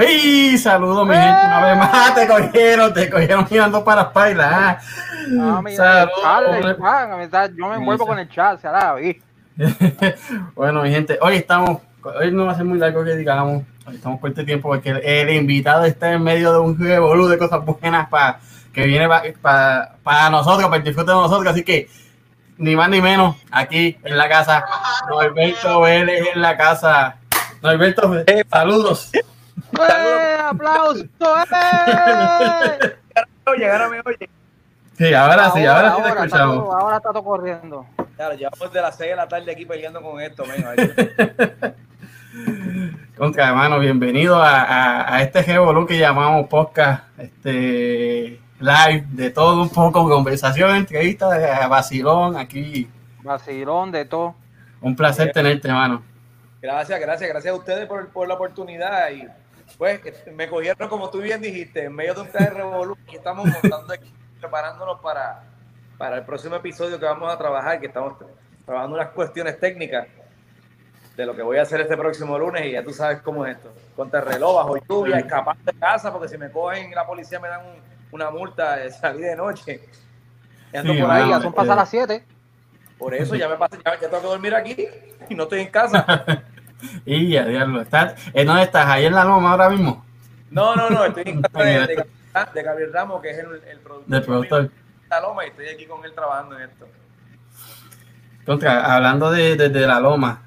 ¡Ey! Saludos, mi gente, una vez más. Te cogieron, te cogieron mirando para espalda. No, mira, Saludos. Yo me envuelvo con el chat, se Bueno, mi gente, hoy estamos, hoy no va a ser muy largo que digamos, hoy estamos por este tiempo porque el, invitado está en medio de un revolú de cosas buenas para que viene para para nosotros, para el disfrute de nosotros, así que ni más ni menos, aquí en la casa, Norberto Vélez en la casa. Norberto, saludos. ¡Eh, ¡Aplausos! ¡Eh! ahora me oye. Sí, ahora, sí, ahora, sí te escuchamos. Está ahora está todo corriendo. Claro, llevamos de las 6 de la tarde aquí peleando con esto, Contra, hermano, bienvenido a, a, a este Revolú que llamamos podcast este, live, de todo un poco, conversación, entrevista, vacilón aquí. Vacilón, de todo. Un placer tenerte, hermano. Gracias, gracias, gracias a ustedes por, por la oportunidad y pues me cogieron, como tú bien dijiste, en medio de un de revolución que estamos montando aquí, preparándonos para, para el próximo episodio que vamos a trabajar, que estamos trabajando unas cuestiones técnicas de lo que voy a hacer este próximo lunes y ya tú sabes cómo es esto. Contra reloj, bajo lluvia, escapar de casa, porque si me cogen la policía me dan una multa de salir de noche. Y ando por ahí, ya son pasadas las 7. Por eso ya me pasa, ya, ya tengo que dormir aquí y no estoy en casa. y ya, diablo. ¿Estás, ¿En dónde estás? ¿Ahí en la loma ahora mismo? No, no, no. Estoy en casa de, de, Gabriel Ramos, que es el, el productor. Del productor. De la loma y estoy aquí con él trabajando en esto. Contra, hablando de, de, la loma,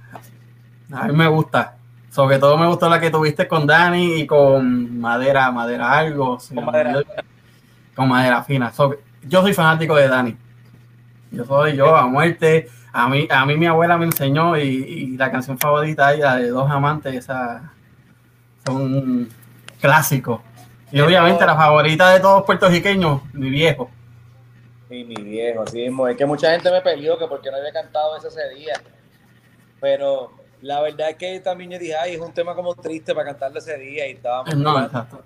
a mí me gusta. Sobre todo me gustó la que tuviste con Dani y con Madera, Madera algo. Con madera. con madera fina. yo soy fanático de Dani. Yo soy yo a muerte. A mí, a mí mi abuela me enseñó y, la canción favorita ella de Dos Amantes, esa son clásicos. Y obviamente la favorita de todos puertorriqueños, mi viejo. Sí, mi viejo, así mismo. Es que mucha gente me peleó que porque no había cantado ese, ese día. Pero la verdad es que también yo dije, ay, es un tema como triste para cantarlo ese día y estábamos... No, exacto.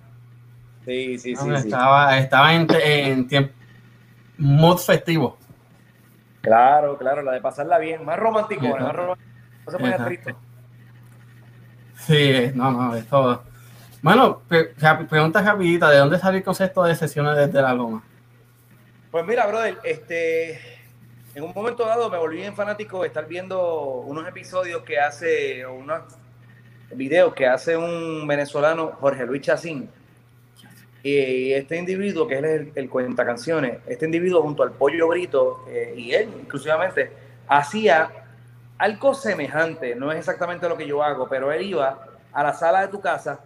Sí, sí, sí. Estaba, estaba en, en tiempo mood festivo. Claro, claro, la de pasarla bien, más romántico, más romántico. No se ponía triste. Sí, no, no, es todo. Bueno, pregunta rapidita, ¿de dónde salió el concepto de sesiones desde la loma? Pues mira, brother, este, en un momento dado me volví bien fanático de estar viendo unos episodios que hace, o unos videos que hace un venezolano, Jorge Luis Chacín, y este individuo, que es el, el cuenta canciones, este individuo junto al Pollo Brito eh, y él, inclusivamente, hacía algo semejante, no es exactamente lo que yo hago, pero él iba a la sala de tu casa,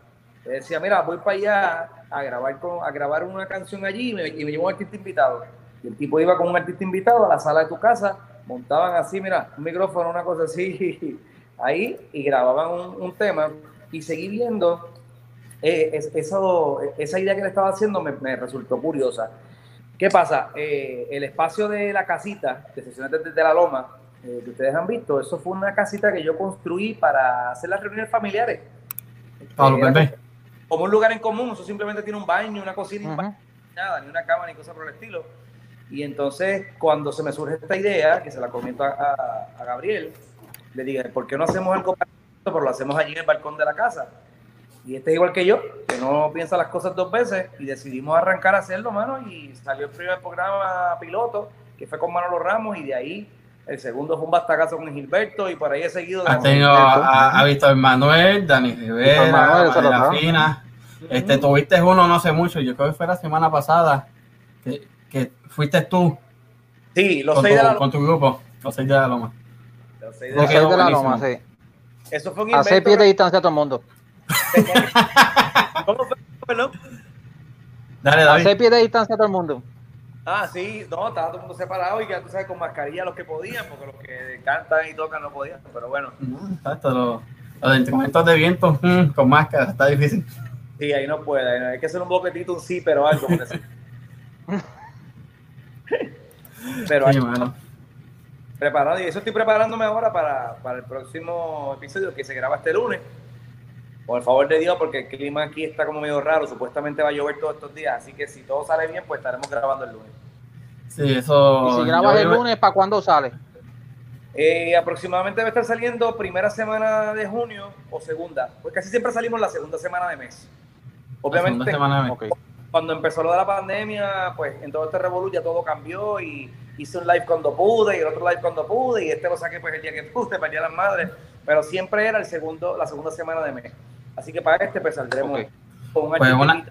decía, mira, voy para allá a grabar, con, a grabar una canción allí y me, y me un artista invitado. Y el tipo iba con un artista invitado a la sala de tu casa, montaban así, mira, un micrófono, una cosa así, ahí, y grababan un, un tema. Y seguí viendo eh, eso, esa idea que le estaba haciendo me, resultó curiosa. ¿Qué pasa? Eh, el espacio de la casita de sesiones desde la loma, eh, que ustedes han visto, eso fue una casita que yo construí para hacer las reuniones familiares. Ah, como un lugar en común, eso simplemente tiene un baño, una cocina, nada, ni una cama, ni cosa por el estilo. Y entonces, cuando se me surge esta idea, que se la comento a, a Gabriel, le dije, ¿por qué no hacemos algo para pero lo hacemos allí en el balcón de la casa? Y este es igual que yo, que no piensa las cosas dos veces y decidimos arrancar a hacerlo, mano, y salió el primer programa piloto, que fue con Manolo Ramos, y de ahí el segundo fue un bastacazo con Gilberto, y por ahí he seguido. Has tenido a, Víctor Manuel, Dani Rivera, la Fina. Este, tuviste uno no sé mucho, yo creo que fue la semana pasada, que, que fuiste tú. Sí, los con seis tu, de la Con tu grupo, los seis de la Loma. Los seis de, la, Loma, sí. Eso fue un A seis pies de distancia a todo el mundo. ¿Cómo fue? Perdón. Dale. A seis pies de distancia a todo el mundo. Ah, sí, no, estaba todo el mundo separado y ya tú sabes, con mascarilla los que podían, porque los que cantan y tocan no podían, pero bueno. Exacto, los, los instrumentos de viento mm, con máscara, está difícil. Sí, ahí no puede, hay que hacer un boquetito, un sí, pero algo. pero Sí, mano. preparado, y eso estoy preparándome ahora para, para el próximo episodio que se graba este lunes. Por el favor de Dios, porque el clima aquí está como medio raro, supuestamente va a llover todos estos días, así que si todo sale bien, pues estaremos grabando el lunes. Sí, eso. Y si grabas yo el lunes, ¿para cuándo sale? Eh, aproximadamente debe estar saliendo primera semana de junio o segunda, pues casi siempre salimos la segunda semana de mes. Obviamente, cuando empezó lo de la pandemia, pues en todo este revolución ya todo cambió y hice un live cuando pude y el otro live cuando pude y este lo saqué pues el día que pude, para el las madres, pero siempre era el segundo, la segunda semana de mes. Así que para este pues saldremos con un pues una,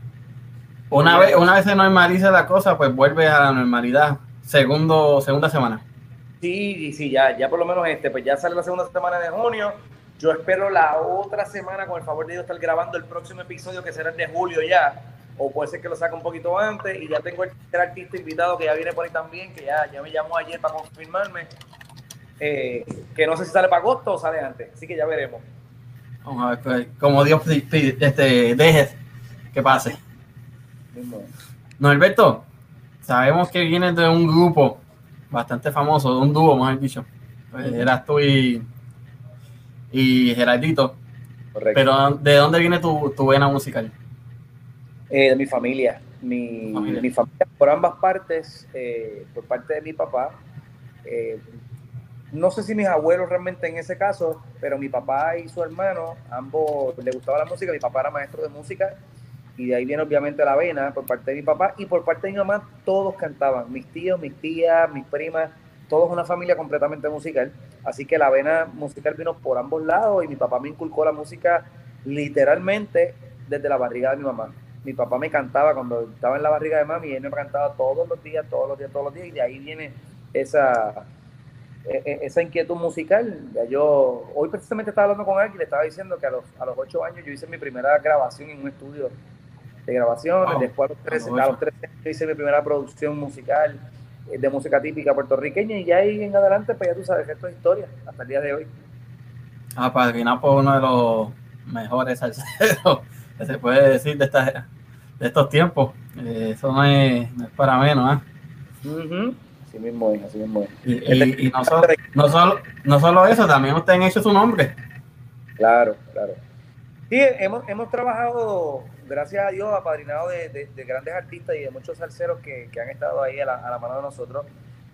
una vez, una vez se normaliza la cosa, pues vuelve a la normalidad. Segundo, segunda semana. Sí, sí, ya, ya por lo menos este, pues ya sale la segunda semana de junio. Yo espero la otra semana, con el favor de Dios, estar grabando el próximo episodio que será el de julio ya o puede ser que lo saque un poquito antes y ya tengo el artista invitado que ya viene por ahí también, que ya, ya me llamó ayer para confirmarme, eh, que no sé si sale para agosto o sale antes, así que ya veremos. Vamos a ver, pues, como Dios este, deje que pase. No, Alberto, sabemos que vienes de un grupo bastante famoso, de un dúo, mejor dicho. Pues, eras tú y, y Gerardito. Correcto. Pero ¿de dónde viene tu, tu vena musical? Eh, de mi familia. Mi familia. mi familia. por ambas partes, eh, por parte de mi papá. Eh, no sé si mis abuelos realmente en ese caso, pero mi papá y su hermano, ambos les gustaba la música. Mi papá era maestro de música y de ahí viene obviamente la vena por parte de mi papá y por parte de mi mamá todos cantaban. Mis tíos, mis tías, mis primas, todos una familia completamente musical. Así que la vena musical vino por ambos lados y mi papá me inculcó la música literalmente desde la barriga de mi mamá mi papá me cantaba cuando estaba en la barriga de mami, y él me cantaba todos los días, todos los días, todos los días, y de ahí viene esa, esa inquietud musical. Ya yo, hoy precisamente estaba hablando con alguien y le estaba diciendo que a los, a los 8 años yo hice mi primera grabación en un estudio de grabación, después a los 13, a los 13 años hice mi primera producción musical eh, de música típica puertorriqueña y ya ahí en adelante, pues ya tú sabes, esto es historia hasta el día de hoy. Ah, final por uno de los mejores salseros se puede decir de, de estos tiempos. Eh, eso no es, para menos. ¿eh? Así mismo es, así mismo Y, y, no, solo, no, solo, no solo eso, también usted han hecho su nombre. Claro, claro. Sí, hemos, hemos trabajado, gracias a Dios, apadrinado de, de, grandes artistas y de muchos salseros que, que han estado ahí a la, a la mano de nosotros.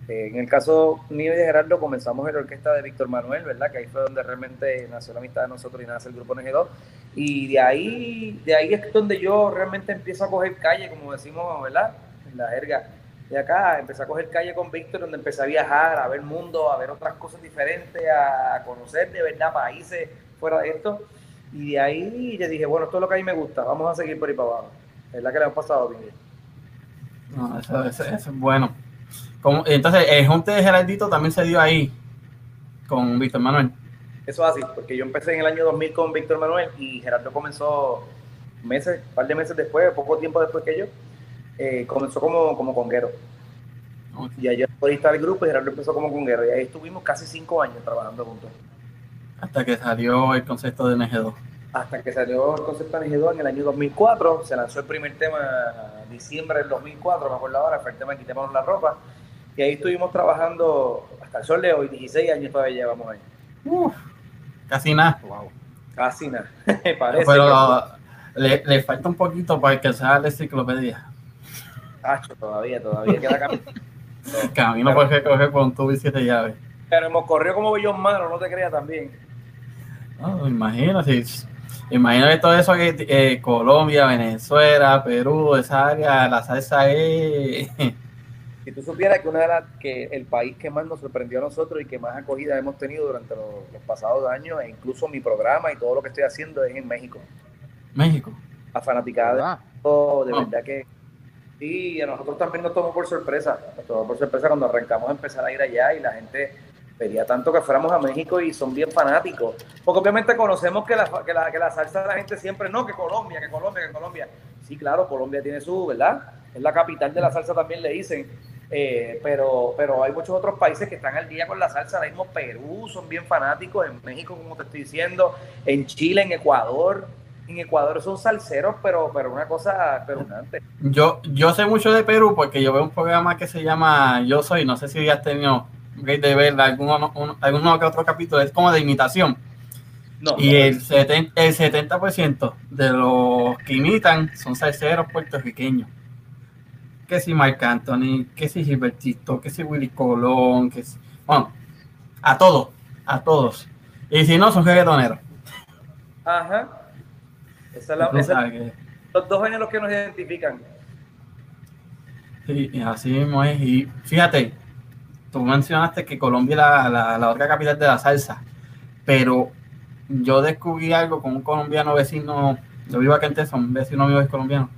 Eh, en el caso mío y de Gerardo comenzamos en la orquesta de Víctor Manuel, ¿verdad? Que ahí fue donde realmente nació la amistad de nosotros y nace el grupo NG2. Y de ahí, de ahí es donde yo realmente empiezo a coger calle, como decimos, ¿verdad? En la jerga de acá, empecé a coger calle con Víctor, donde empecé a viajar, a ver mundo, a ver otras cosas diferentes, a conocer de verdad países fuera de esto. Y de ahí le dije, bueno, esto es lo que a mí me gusta, vamos a seguir por ahí para abajo. Es la que le ha pasado bien. No, eso, eso es bueno entonces, el junte de Geraldito también se dio ahí con Víctor Manuel. Eso es así, porque yo empecé en el año 2000 con Víctor Manuel y Gerardo comenzó meses, un par de meses después, poco tiempo después que yo, eh, comenzó como, como conguero. Y ayer por estar el grupo y Gerardo empezó como conguero. Y ahí estuvimos casi cinco años trabajando juntos. Hasta que salió el concepto de NG2. Hasta que salió el concepto de NG2 en el año 2004. Se lanzó el primer tema en diciembre del 2004, me acuerdo ahora, fue el tema Quitémonos la ropa. Y ahí estuvimos trabajando hasta el sol de hoy, 16 años todavía llevamos ahí. casi nada. Wow. Casi nada, parece. Pero le, le, falta un poquito para que sea la enciclopedia. Hacho, todavía, todavía queda camino. camino puedes que coger con tu y siete llaves. Pero hemos corrido como bellón malo, no te creas también. No, imagínate. Imagínate todo eso que eh, Colombia, Venezuela, Perú, esa área, la salsa es si tú supieras que una de las que el país que más nos sorprendió a nosotros y que más acogida hemos tenido durante los, pasados años, e incluso mi programa y todo lo que estoy haciendo es en México. México. A fanaticada de, de verdad que sí, a nosotros también nos tomó por sorpresa, nos tomó por sorpresa cuando arrancamos a empezar a ir allá y la gente pedía tanto que fuéramos a México y son bien fanáticos. Porque obviamente conocemos que la, que la, que la salsa la gente siempre, no, que Colombia, que Colombia, que Colombia. Sí, claro, Colombia tiene su, ¿verdad? Es la capital de la salsa también le dicen. Eh, pero, pero hay muchos otros países que están al día con la salsa. Ahora mismo Perú son bien fanáticos, en México, como te estoy diciendo, en Chile, en Ecuador. En Ecuador son salseros, pero, pero una cosa perunante. Yo, yo sé mucho de Perú porque yo veo un programa que se llama Yo Soy, no sé si ya has tenido de ver alguno, alguno que otro capítulo, es como de imitación. y el, 70, el 70% de los que imitan son salseros puertorriqueños que si Marc Anthony, que si Gilbertito, que si Willy Colón, que si, bueno, a todos, a todos. Y si no, son reggaetoneros. Ajá. Esa es la, esa, los dos géneros que nos identifican. Sí, así mismo es. Y fíjate, tú mencionaste que Colombia es la, la, la otra capital de la salsa, pero yo descubrí algo con un colombiano vecino, yo vivo aquí en Texas, un vecino mío es colombiano.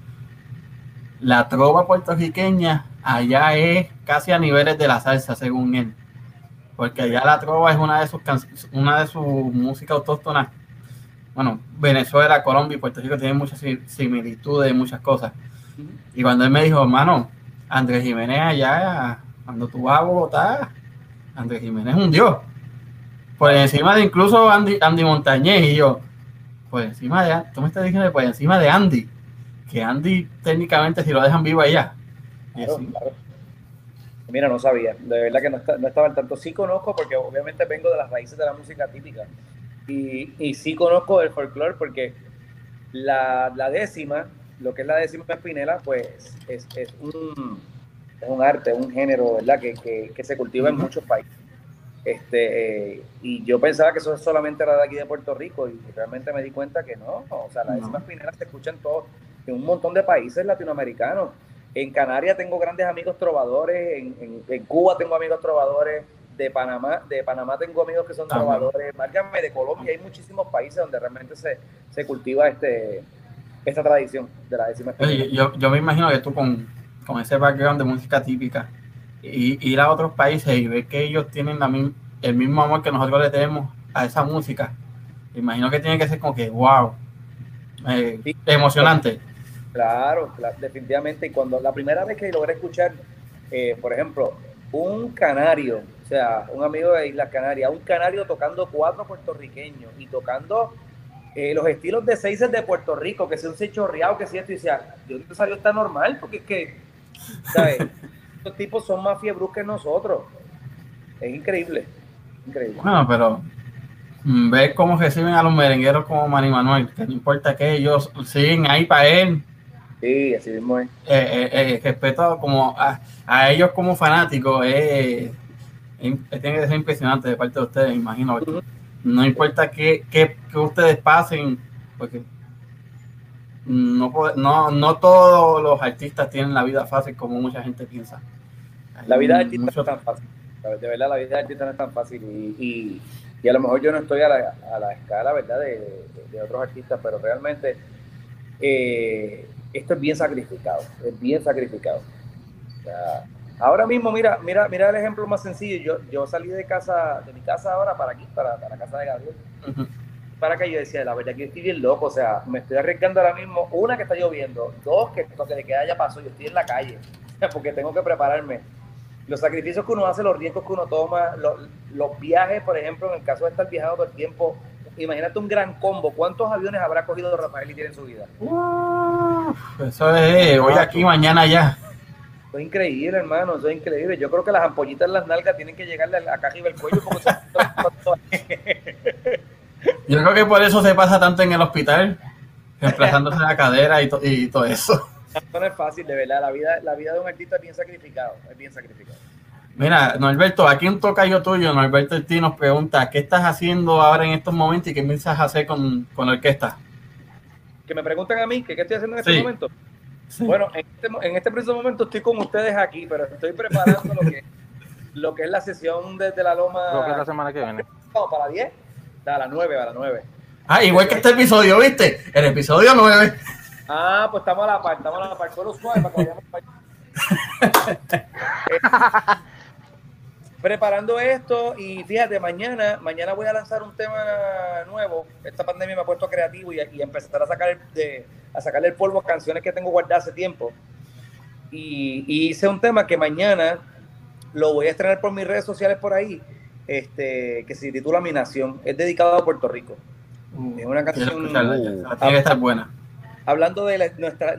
La trova puertorriqueña allá es casi a niveles de la salsa, según él. Porque allá la trova es una de sus una de sus músicas autóctonas. Bueno, Venezuela, Colombia y Puerto Rico tienen muchas similitudes y muchas cosas. Y cuando él me dijo, hermano, Andrés Jiménez allá, cuando tú vas a Bogotá, Andrés Jiménez es un dios. Por encima de incluso Andy, Andy Montañez y yo, por encima de, tú me estás diciendo, por encima de Andy, que Andy técnicamente si lo dejan vivo allá. Mira, no sabía, de verdad que no, no, estaba al tanto. Sí conozco porque obviamente vengo de las raíces de la música típica y, y sí conozco el folclore porque la, la décima lo que es la décima espinela, pues es, es, un, es un arte, un género, ¿verdad? Que, que, que se cultiva en muchos países. Este, eh, y yo pensaba que eso solamente era de aquí de Puerto Rico y realmente me di cuenta que no, o sea, la décima espinela se escucha en, todo, en un montón de países latinoamericanos. En Canarias tengo grandes amigos trovadores, en, en, en Cuba tengo amigos trovadores, de Panamá, de Panamá tengo amigos que son Ajá. trovadores, márgame de Colombia, hay muchísimos países donde realmente se, se cultiva este, esta tradición de la décima yo, yo, me imagino que tú con, con, ese background de música típica y ir a otros países y ver que ellos tienen la, el mismo amor que nosotros le tenemos a esa música, imagino que tiene que ser como que wow, eh, sí, emocionante. Claro, claro, definitivamente. Y cuando la primera vez que logré escuchar, eh, por ejemplo, un canario, o sea, un amigo de Islas Canarias, un canario tocando cuatro puertorriqueños y tocando eh, los estilos de seises de Puerto Rico, que sea un sechorreado, que sea esto, y decía, ¿de dónde salió está normal? Porque es que, ¿sabes? Estos tipos son más fiebros que nosotros. Es increíble, increíble. Bueno, pero mm, ver cómo reciben a los merengueros como Manny Manuel, que no importa que ellos siguen ahí para él. Sí, así mismo es. Eh, eh, respeto como a, a, ellos como fanáticos, eh, tiene que ser impresionante de parte de ustedes, imagino. No importa qué, qué, qué, ustedes pasen, porque no, no, no todos los artistas tienen la vida fácil como mucha gente piensa. La vida de artista mucho... no es tan fácil. De verdad, la vida de artista no es tan fácil. Y, y, y a lo mejor yo no estoy a la, a la escala ¿verdad? De, de, de, otros artistas, pero realmente eh, esto es bien sacrificado. Es bien sacrificado. O sea, Ahora mismo, mira, mira, mira el ejemplo más sencillo. Yo, yo salí de casa, de mi casa ahora para aquí, para, para la casa de Gabriel. Uh -huh. Para que yo decía, la verdad que estoy bien loco, o sea, me estoy arriesgando ahora mismo, una que está lloviendo, dos que toque de queda ya pasó, yo estoy en la calle, porque tengo que prepararme. Los sacrificios que uno hace, los riesgos que uno toma, los, los viajes, por ejemplo, en el caso de estar viajando todo el tiempo, imagínate un gran combo. ¿Cuántos aviones habrá cogido Rafael y tiene en su vida? Uh, eso es hoy aquí, mañana ya. Eso es increíble, hermano, eso es increíble. Yo creo que las ampollitas en las nalgas tienen que llegarle acá arriba del cuello. Porque Yo creo que por eso se pasa tanto en el hospital, reemplazándose la cadera y, to y todo eso. No es fácil, de verdad. La vida, la vida de un artista es bien sacrificado, es bien sacrificado. Mira, Norberto, aquí un tocayo tuyo, Norberto el nos pregunta, ¿qué estás haciendo ahora en estos momentos y qué piensas hacer con, con la orquesta? Que me preguntan a mí, ¿qué, qué estoy haciendo en este sí. momento? Sí. Bueno, en este, en este, preciso momento estoy con ustedes aquí, pero estoy preparando lo, que, lo que es la sesión desde la Loma. Lo que es la semana que viene. Vamos, para las 10, a las 9, a las 9. Ah, igual que este episodio, ¿viste? El episodio 9. Ah, pues estamos a la par, estamos a la par. Solo suave para que vayamos para preparando esto y fíjate, mañana, mañana voy a lanzar un tema nuevo. Esta pandemia me ha puesto creativo y, y empezar a sacar el, de, a sacarle el polvo a canciones que tengo guardadas hace tiempo. Y, y, hice un tema que mañana lo voy a estrenar por mis redes sociales por ahí, este, que se titula Mi Nación. Es dedicado a Puerto Rico. Uh, es una canción. Uh, tiene que estar buena. Hablando de la, nuestra,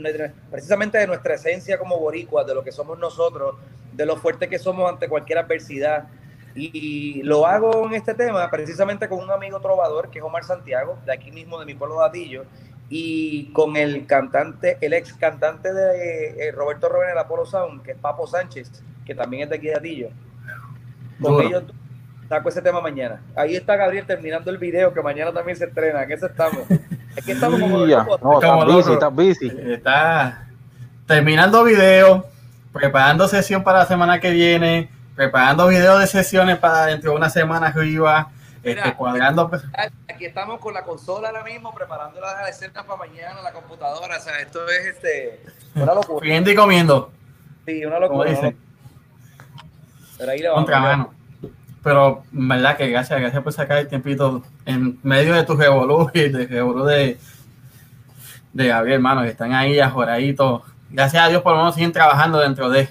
precisamente de nuestra esencia como boricuas, de lo que somos nosotros, de lo fuerte que somos ante cualquier adversidad. Y lo hago en este tema precisamente con un amigo trovador que es Omar Santiago, de aquí mismo de mi pueblo de Atillo, y con el cantante, el ex cantante de eh, Roberto Robén el Apolo Sound, que es Papo Sánchez, que también es de aquí de Atillo. Con Duro. ellos saco ese tema mañana. Ahí está Gabriel terminando el video, que mañana también se estrena, en eso estamos. Es que estamos como, locos. No, Como estás busy, estás busy. Está terminando video, preparando sesión para la semana que viene, preparando video de sesiones para dentro de una semana arriba, este, Mira. cuadrando. Aquí estamos con la consola ahora mismo, preparando las escenas para mañana, la computadora. O sea, esto es este, una locura. Friendo y comiendo, Sí, una como locura. dicen, Pero ahí le vamos. contra Pero, verdad que gracias, gracias por sacar el tiempito en medio de tu revolú y de revolú de, de Gabriel, hermano, que están ahí ajoraditos. Gracias a Dios por lo menos siguen trabajando dentro de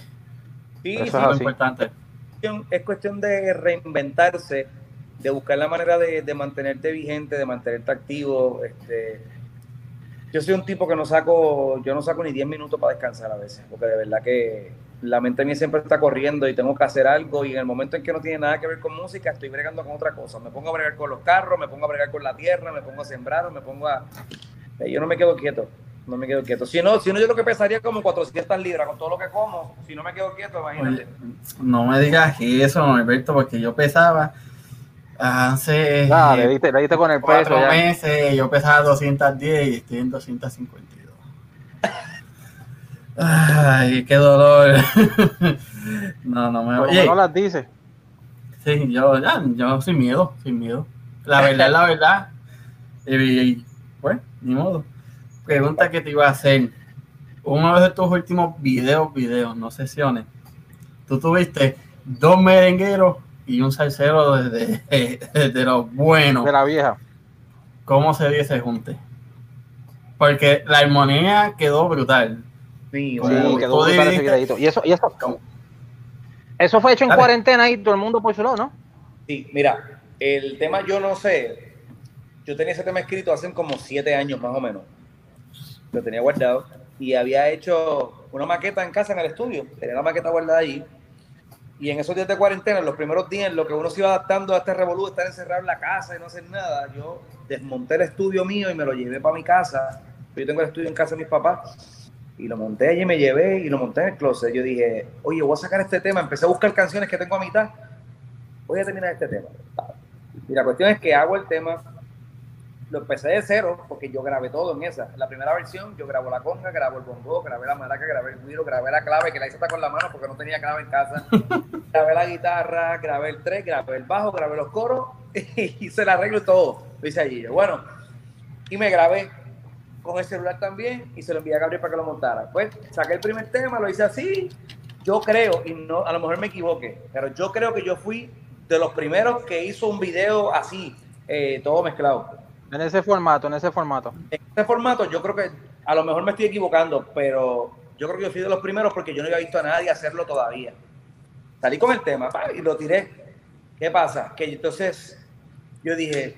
Sí, Eso es lo importante. es cuestión de reinventarse, de buscar la manera de, de mantenerte vigente, de mantenerte activo. Este, yo soy un tipo que no saco, yo no saco ni 10 minutos para descansar a veces, porque de verdad que la mente mía siempre está corriendo y tengo que hacer algo y en el momento en que no tiene nada que ver con música, estoy bregando con otra cosa. Me pongo a bregar con los carros, me pongo a bregar con la tierra, me pongo a sembrar o me pongo a... Eh, Yo no me quedo quieto, no me quedo quieto. Si no, si no yo lo que pesaría como 400 libras con todo lo que como, si no me quedo quieto, imagínate. Oye, no me digas eso, Norberto, porque yo pesaba hace Ya, eh, le diste, le diste con el peso cuatro ya. meses, yo pesaba 210 y estoy en 252. Ay, qué dolor. no, no me Oye, menos las dices. sí, yo, ya, yo sin miedo, sin miedo. La verdad es la verdad. Y, y, pues, ni modo. Pregunta que te iba a hacer. Uno de tus últimos videos, videos, no sesiones. Tú tuviste dos merengueros y un salsero de, de, de los buenos. De la vieja. ¿Cómo se dio ese junte? Porque la armonía quedó brutal. Sí, quedó brutal ese videito. Y eso, y eso, eso fue hecho en Dale. cuarentena y todo el mundo por su lado, ¿no? Sí, mira, el tema yo no sé. Yo tenía ese tema escrito hace como siete años más o menos. Lo tenía guardado y había hecho una maqueta en casa en el estudio. Tenía la maqueta guardada allí. Y en esos días de cuarentena, en los primeros días, en lo que uno se iba adaptando a este revolú, estar encerrado en la casa y no hacer nada, yo desmonté el estudio mío y me lo llevé para mi casa. Yo tengo el estudio en casa de mis papás. Y lo monté allí, me llevé y lo monté en el closet. Yo dije, oye, voy a sacar este tema. Empecé a buscar canciones que tengo a mitad. Voy a terminar este tema. Y la cuestión es que hago el tema, lo empecé de cero, porque yo grabé todo en esa. En la primera versión, yo grabo la conga, grabo el bongo, grabé la maraca, grabé el guiro, grabé la clave, que la hice hasta con la mano porque no tenía clave en casa. grabé la guitarra, grabé el tres, grabé el bajo, grabé los coros, y hice el arreglo y todo. Lo hice allí. Yo, Bueno, y me grabé con el celular también y se lo envié a Gabriel para que lo montara. Pues saqué el primer tema, lo hice así. Yo creo, y no, a lo mejor me equivoqué, pero yo creo que yo fui de los primeros que hizo un video así, eh, todo mezclado. En ese formato, en ese formato. En este formato, yo creo que a lo mejor me estoy equivocando, pero yo creo que yo fui de los primeros porque yo no había visto a nadie hacerlo todavía. Salí con el tema pa, y lo tiré. ¿Qué pasa? Que entonces yo dije,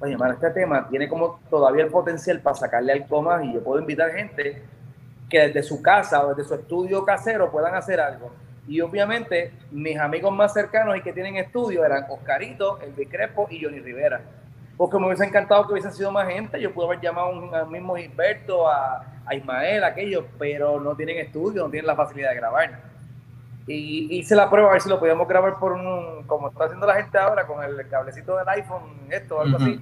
oye, mano, este tema tiene como todavía el potencial para sacarle al coma y yo puedo invitar gente que desde su casa o desde su estudio casero puedan hacer algo. Y obviamente mis amigos más cercanos y que tienen estudio eran Oscarito, El Crespo y Johnny Rivera. Porque me hubiese encantado que hubiesen sido más gente. Yo pude haber llamado a un- mismo Gilberto, a, a Ismael, aquellos, pero no tienen estudio, no tienen la facilidad de grabar. Y hice la prueba a ver si lo podíamos grabar por un, como está haciendo la gente ahora, con el cablecito del iPhone, esto, algo así.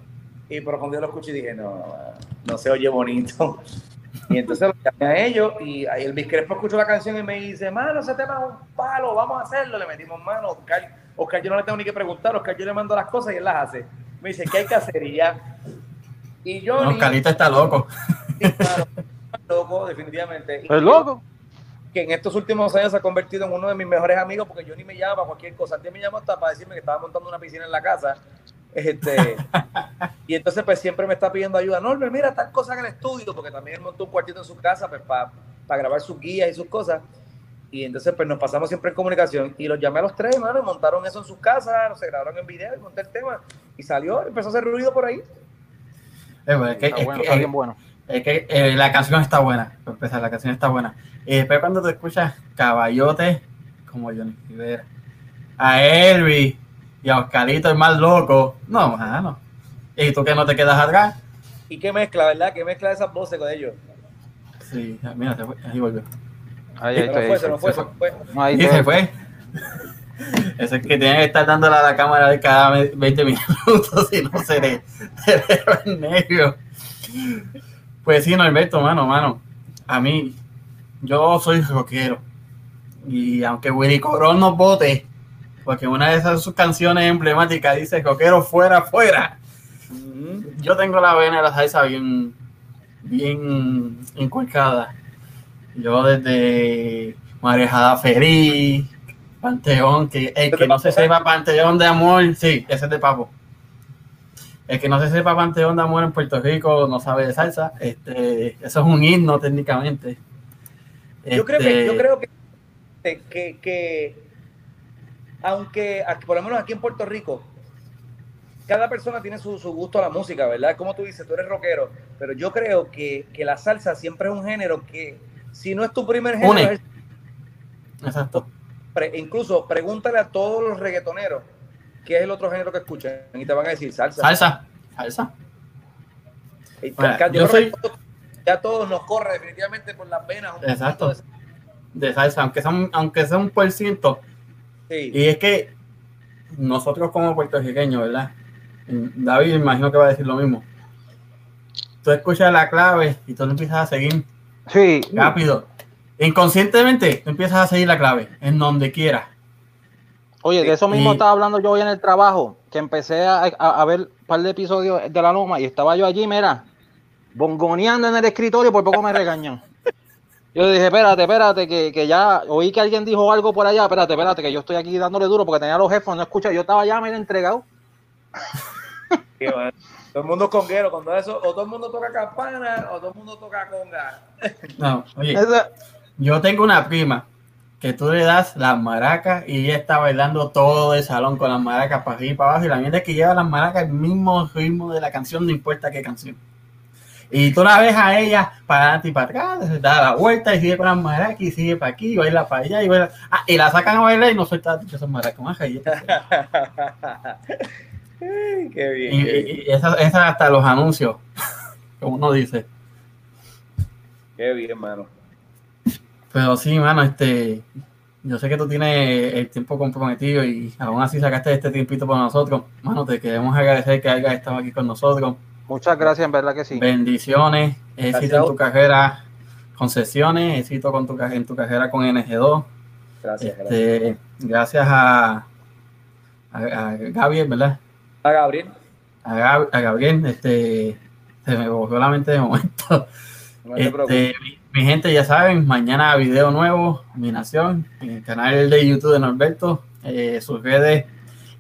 Y pero cuando yo lo escuché dije, no, no se oye bonito. Y entonces lo llamé a ellos y ahí el Biscrespo escuchó la canción y me dice, mano, ese tema es un palo, vamos a hacerlo. Le metimos mano, Oscar, Oscar yo no le tengo ni que preguntar, Oscar yo le mando las cosas y él las hace. Me dice, ¿qué hay que hacer? Y ya. Y yo, No, Carlito está loco. loco, definitivamente. Y ¿Es yo- loco? Que en estos últimos años se ha convertido en uno de mis mejores amigos porque yo ni me llama para cualquier cosa. Antes me llamó hasta para decirme que estaba montando una piscina en la casa. Este, y entonces pues siempre me está pidiendo ayuda. Norbert, mira tal cosa en el estudio, porque también él montó un cuartito en su casa pues, para grabar sus guías y sus cosas. Y entonces pues nos pasamos siempre en comunicación. Y los llamé a los tres, hermano, y montaron eso en sus casas, se grabaron en video y monté el tema. Y salió, empezó a hacer ruido por ahí. Eh, es que, Está es bueno, que- está bien bueno. es que, eh, la canción está buena. Para empezar, la canción está buena. Y después cuando te escuchas caballote, como Johnny Rivera, a Elvis y a Oscarito, el más loco. No, mano. Y tú que no te quedas atrás. Y qué mezcla, ¿verdad? Qué mezcla esas voces con ellos. Sí, mira, se fue. Ahí volvió. Ahí, Se ahí, nos ahí, fue, se nos fue, se se nos fue. No, ahí Y te- se fue. Eso es que tiene que estar dándole a la cámara de cada 20 minutos, si no se le, se le va el nervio. Pues sí, Norberto, mano, mano. A mí, yo soy rockero. Y aunque Willy Corón nos vote, porque una de esas sus canciones emblemáticas dice rockero fuera, fuera. Yo tengo la vena de la salsa bien, bien inculcada. Yo desde Marejada Feliz, Panteón, que el que no se sepa Panteón de Amor, sí, ese es de Papo. El que no se sepa Panteón de Amor en Puerto Rico no sabe de salsa. Este, eso es un himno técnicamente. Yo creo que, yo este, creo que, que, aunque por lo menos aquí en Puerto Rico, cada persona tiene su, gusto a la música, ¿verdad? Como tú dices, tú eres rockero, pero yo creo que, la salsa siempre es un género que, si no es tu primer género, Exacto. incluso pregúntale a todos los reggaetoneros qué es el otro género que escuchan y te van a decir salsa. Salsa, salsa. yo, soy... Ya todos nos corre definitivamente por las venas. Exacto. De salsa, aunque sea un, aunque sea un por ciento. Y es que nosotros como puertorriqueños, ¿verdad? David imagino que va a decir lo mismo. Tú escuchas la clave y tú empiezas a seguir sí. rápido. Inconscientemente tú empiezas a seguir la clave en donde quieras. Oye, de eso mismo estaba hablando yo hoy en el trabajo, que empecé a, ver un par de episodios de La Loma y estaba yo allí, mira, bongoneando en el escritorio, por poco me regañan. Yo dije, espérate, espérate, que, que, ya oí que alguien dijo algo por allá, espérate, espérate, que yo estoy aquí dándole duro porque tenía los jefes, no escucha, yo estaba ya me he entregado. todo el mundo conguero, cuando eso, o todo el mundo toca campana, o todo el mundo toca conga. No, oye, yo tengo una prima que tú le das las maracas y ella está bailando todo el salón con las maracas para arriba y para abajo. Y la mierda es que lleva las maracas el mismo ritmo de la canción, no importa qué canción. Y tú la ves a ella para adelante y para atrás, se da la vuelta y sigue con las maracas y sigue para aquí, y baila para allá y baila. Ah, y la sacan a bailar y no suelta esas maracas más Qué bien. Y, esa, esa hasta los anuncios, como uno dice. Qué bien, hermano. Pero sí, mano, este, yo sé que tú tienes el tiempo comprometido y aún así sacaste este tiempito para nosotros. Mano, te queremos agradecer que hayas estado aquí con nosotros. Muchas gracias, en verdad que sí. Bendiciones, éxito en tu carrera, concesiones, éxito con tu, en tu carrera con NG2. Gracias, este, gracias. Gracias a, a, Gabriel, ¿verdad? A Gabriel. A, Gabriel, este, se me volvió la mente de momento. No este, mi gente, ya saben, mañana video nuevo, mi nación, en el canal de YouTube de Norberto. Eh, sus redes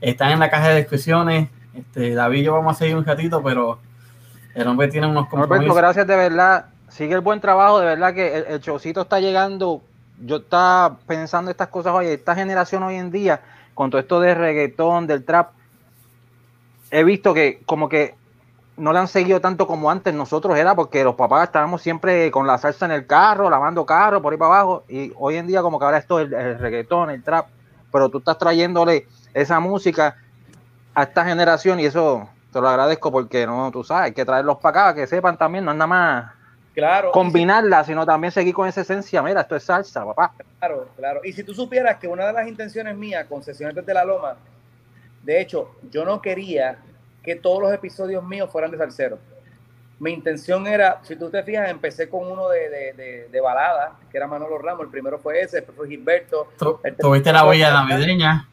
están en la caja de descripciones. Este, David y yo vamos a seguir un ratito, pero el hombre tiene unos compromisos. Norberto, gracias de verdad. Sigue el buen trabajo, de verdad que el, el showcito está llegando. Yo estaba pensando estas cosas hoy, esta generación hoy en día, con todo esto de reggaetón, del trap, he visto que como que no le han seguido tanto como antes nosotros era porque los papás estábamos siempre con la salsa en el carro, lavando carro por ahí para abajo y hoy en día como que ahora esto es el, reggaetón, el trap, pero tú estás trayéndole esa música a esta generación y eso te lo agradezco porque no, tú sabes, hay que traerlos para acá, que sepan también, no es nada más claro, combinarla, sino también seguir con esa esencia, mira, esto es salsa, papá. Claro, claro. Y si tú supieras que una de las intenciones mías, concesiones desde la Loma, de hecho, yo no quería que todos los episodios míos fueran de salsero. Mi intención era, si tú te fijas, empecé con uno de, de, balada, que era Manolo Ramos, el primero fue ese, después fue Gilberto. Tuviste la huella navideña.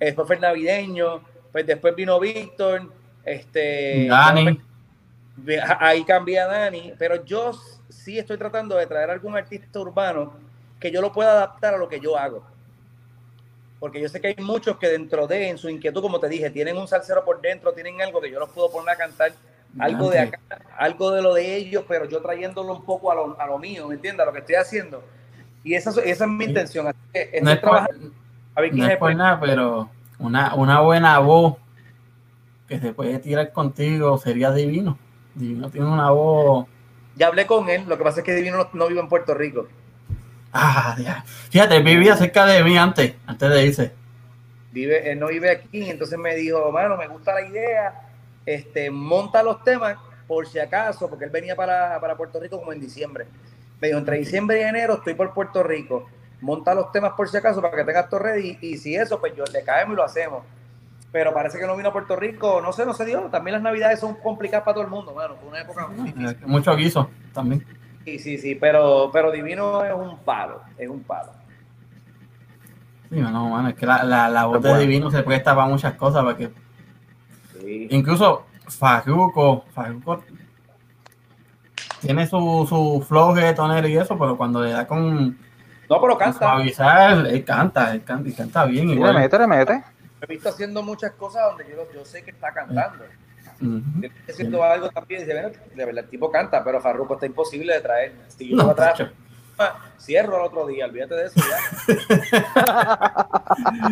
Después fue el navideño, pues después vino Víctor, este... Dani. Ahí cambié a Dani, pero yo sí estoy tratando de traer algún artista urbano que yo lo pueda adaptar a lo que yo hago porque yo sé que hay muchos que dentro de, en su inquietud, como te dije, tienen un salsero por dentro, tienen algo que yo los puedo poner a cantar, algo de acá, algo de lo de ellos, pero yo trayéndolo un poco a lo, a lo mío, ¿me entiendes? A lo que estoy haciendo. Y esa, esa es mi intención. Así que no es por, nada, pero una, una buena voz que se puede tirar contigo sería divino. Divino tiene una voz. Ya hablé con él, lo que pasa es que Divino no, no vive en Puerto Rico. Ah, Fíjate, vivía cerca de mí antes, antes de irse. Vive, él no vive aquí, entonces me dijo, mano, me gusta la idea, este, monta los temas por si acaso, porque él venía para, Puerto Rico como en diciembre. Me dijo, entre diciembre y enero estoy por Puerto Rico, monta los temas por si acaso para que tengas todo ready y, si eso, pues yo le caemos y lo hacemos. pero parece que no vino a Puerto Rico, no sé, no se dio. También las navidades son complicadas para todo el mundo, bueno, fue una época muy difícil. Mucho guiso también. Sí, sí, sí, pero, pero Divino es un palo, es un palo. Sí, no, mano, es que la, la, la voz de. Divino se presta para muchas cosas, porque Sí. incluso Farruko, Farruko tiene su, su flow tonero y eso, pero cuando le da con, No, pero canta. suavizar, él canta, él canta, y canta bien. Sí, le igual. mete, le mete. He visto haciendo muchas cosas donde yo, yo sé que está cantando. Ujú. Estoy haciendo algo también dice, bueno, de verdad, el tipo canta, pero Farruko está imposible de traer. Si yo No, lo traigo, tacho. cierro el otro día, olvídate de eso ya.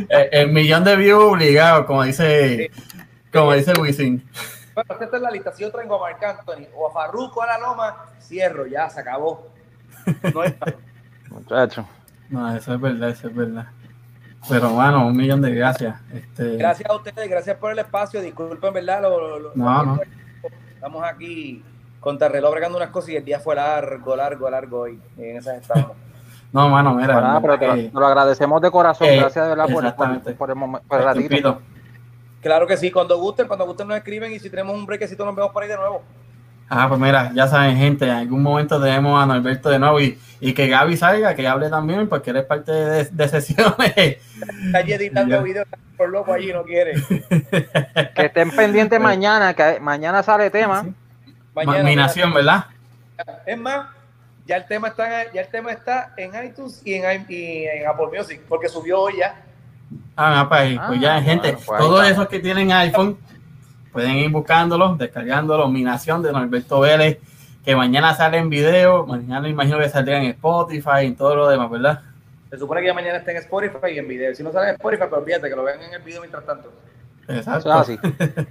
el, el millón de views obligado, como dice, como dice Wisin. Bueno, esta es la lista. Si yo traigo a Marc Anthony o a Farruko a la loma, cierro, ya, se acabó. No hay. Muchacho. No, eso es verdad, eso es verdad. Pero, mano, un millón de gracias. Este, Gracias a ustedes, gracias por el espacio. Disculpen, ¿verdad? Lo- lo- lo- No, no. Estamos aquí contra reloj bregando unas cosas y el día fue largo, largo, largo hoy. En esas estamos. No, mano, mira. Nada, pero te, eh, te lo agradecemos de corazón. eh, Gracias de verdad por, por, el, momen- por el ratito. Claro que sí, cuando gusten, cuando gusten nos escriben y si tenemos un brequecito nos vemos por ahí de nuevo. Ah, pues mira, ya saben, gente, en algún momento tenemos a Norberto de nuevo y, y que Gaby salga, que hable también, porque él es parte de, de sesiones. Está editando videos por loco allí, no quiere. Que estén pendientes mañana, que mañana sale tema. Sí. Mañana, ¿verdad? Es más, ya el tema está en, ya el tema está en iTunes y en, y en Apple Music, porque subió hoy ya. Ah, ah, pues, pues ya, Ah, gente, bueno, pues todos esos que tienen iPhone pueden ir buscándolo, descargándolo. Mi nación de Norberto Vélez, que mañana sale en video, mañana imagino que saldrá en Spotify y todo lo demás, ¿verdad? Se supone que ya mañana está en Spotify y en video. Si no sale en Spotify, pero olvídate que lo vean en el video mientras tanto. Exacto. Eso es así.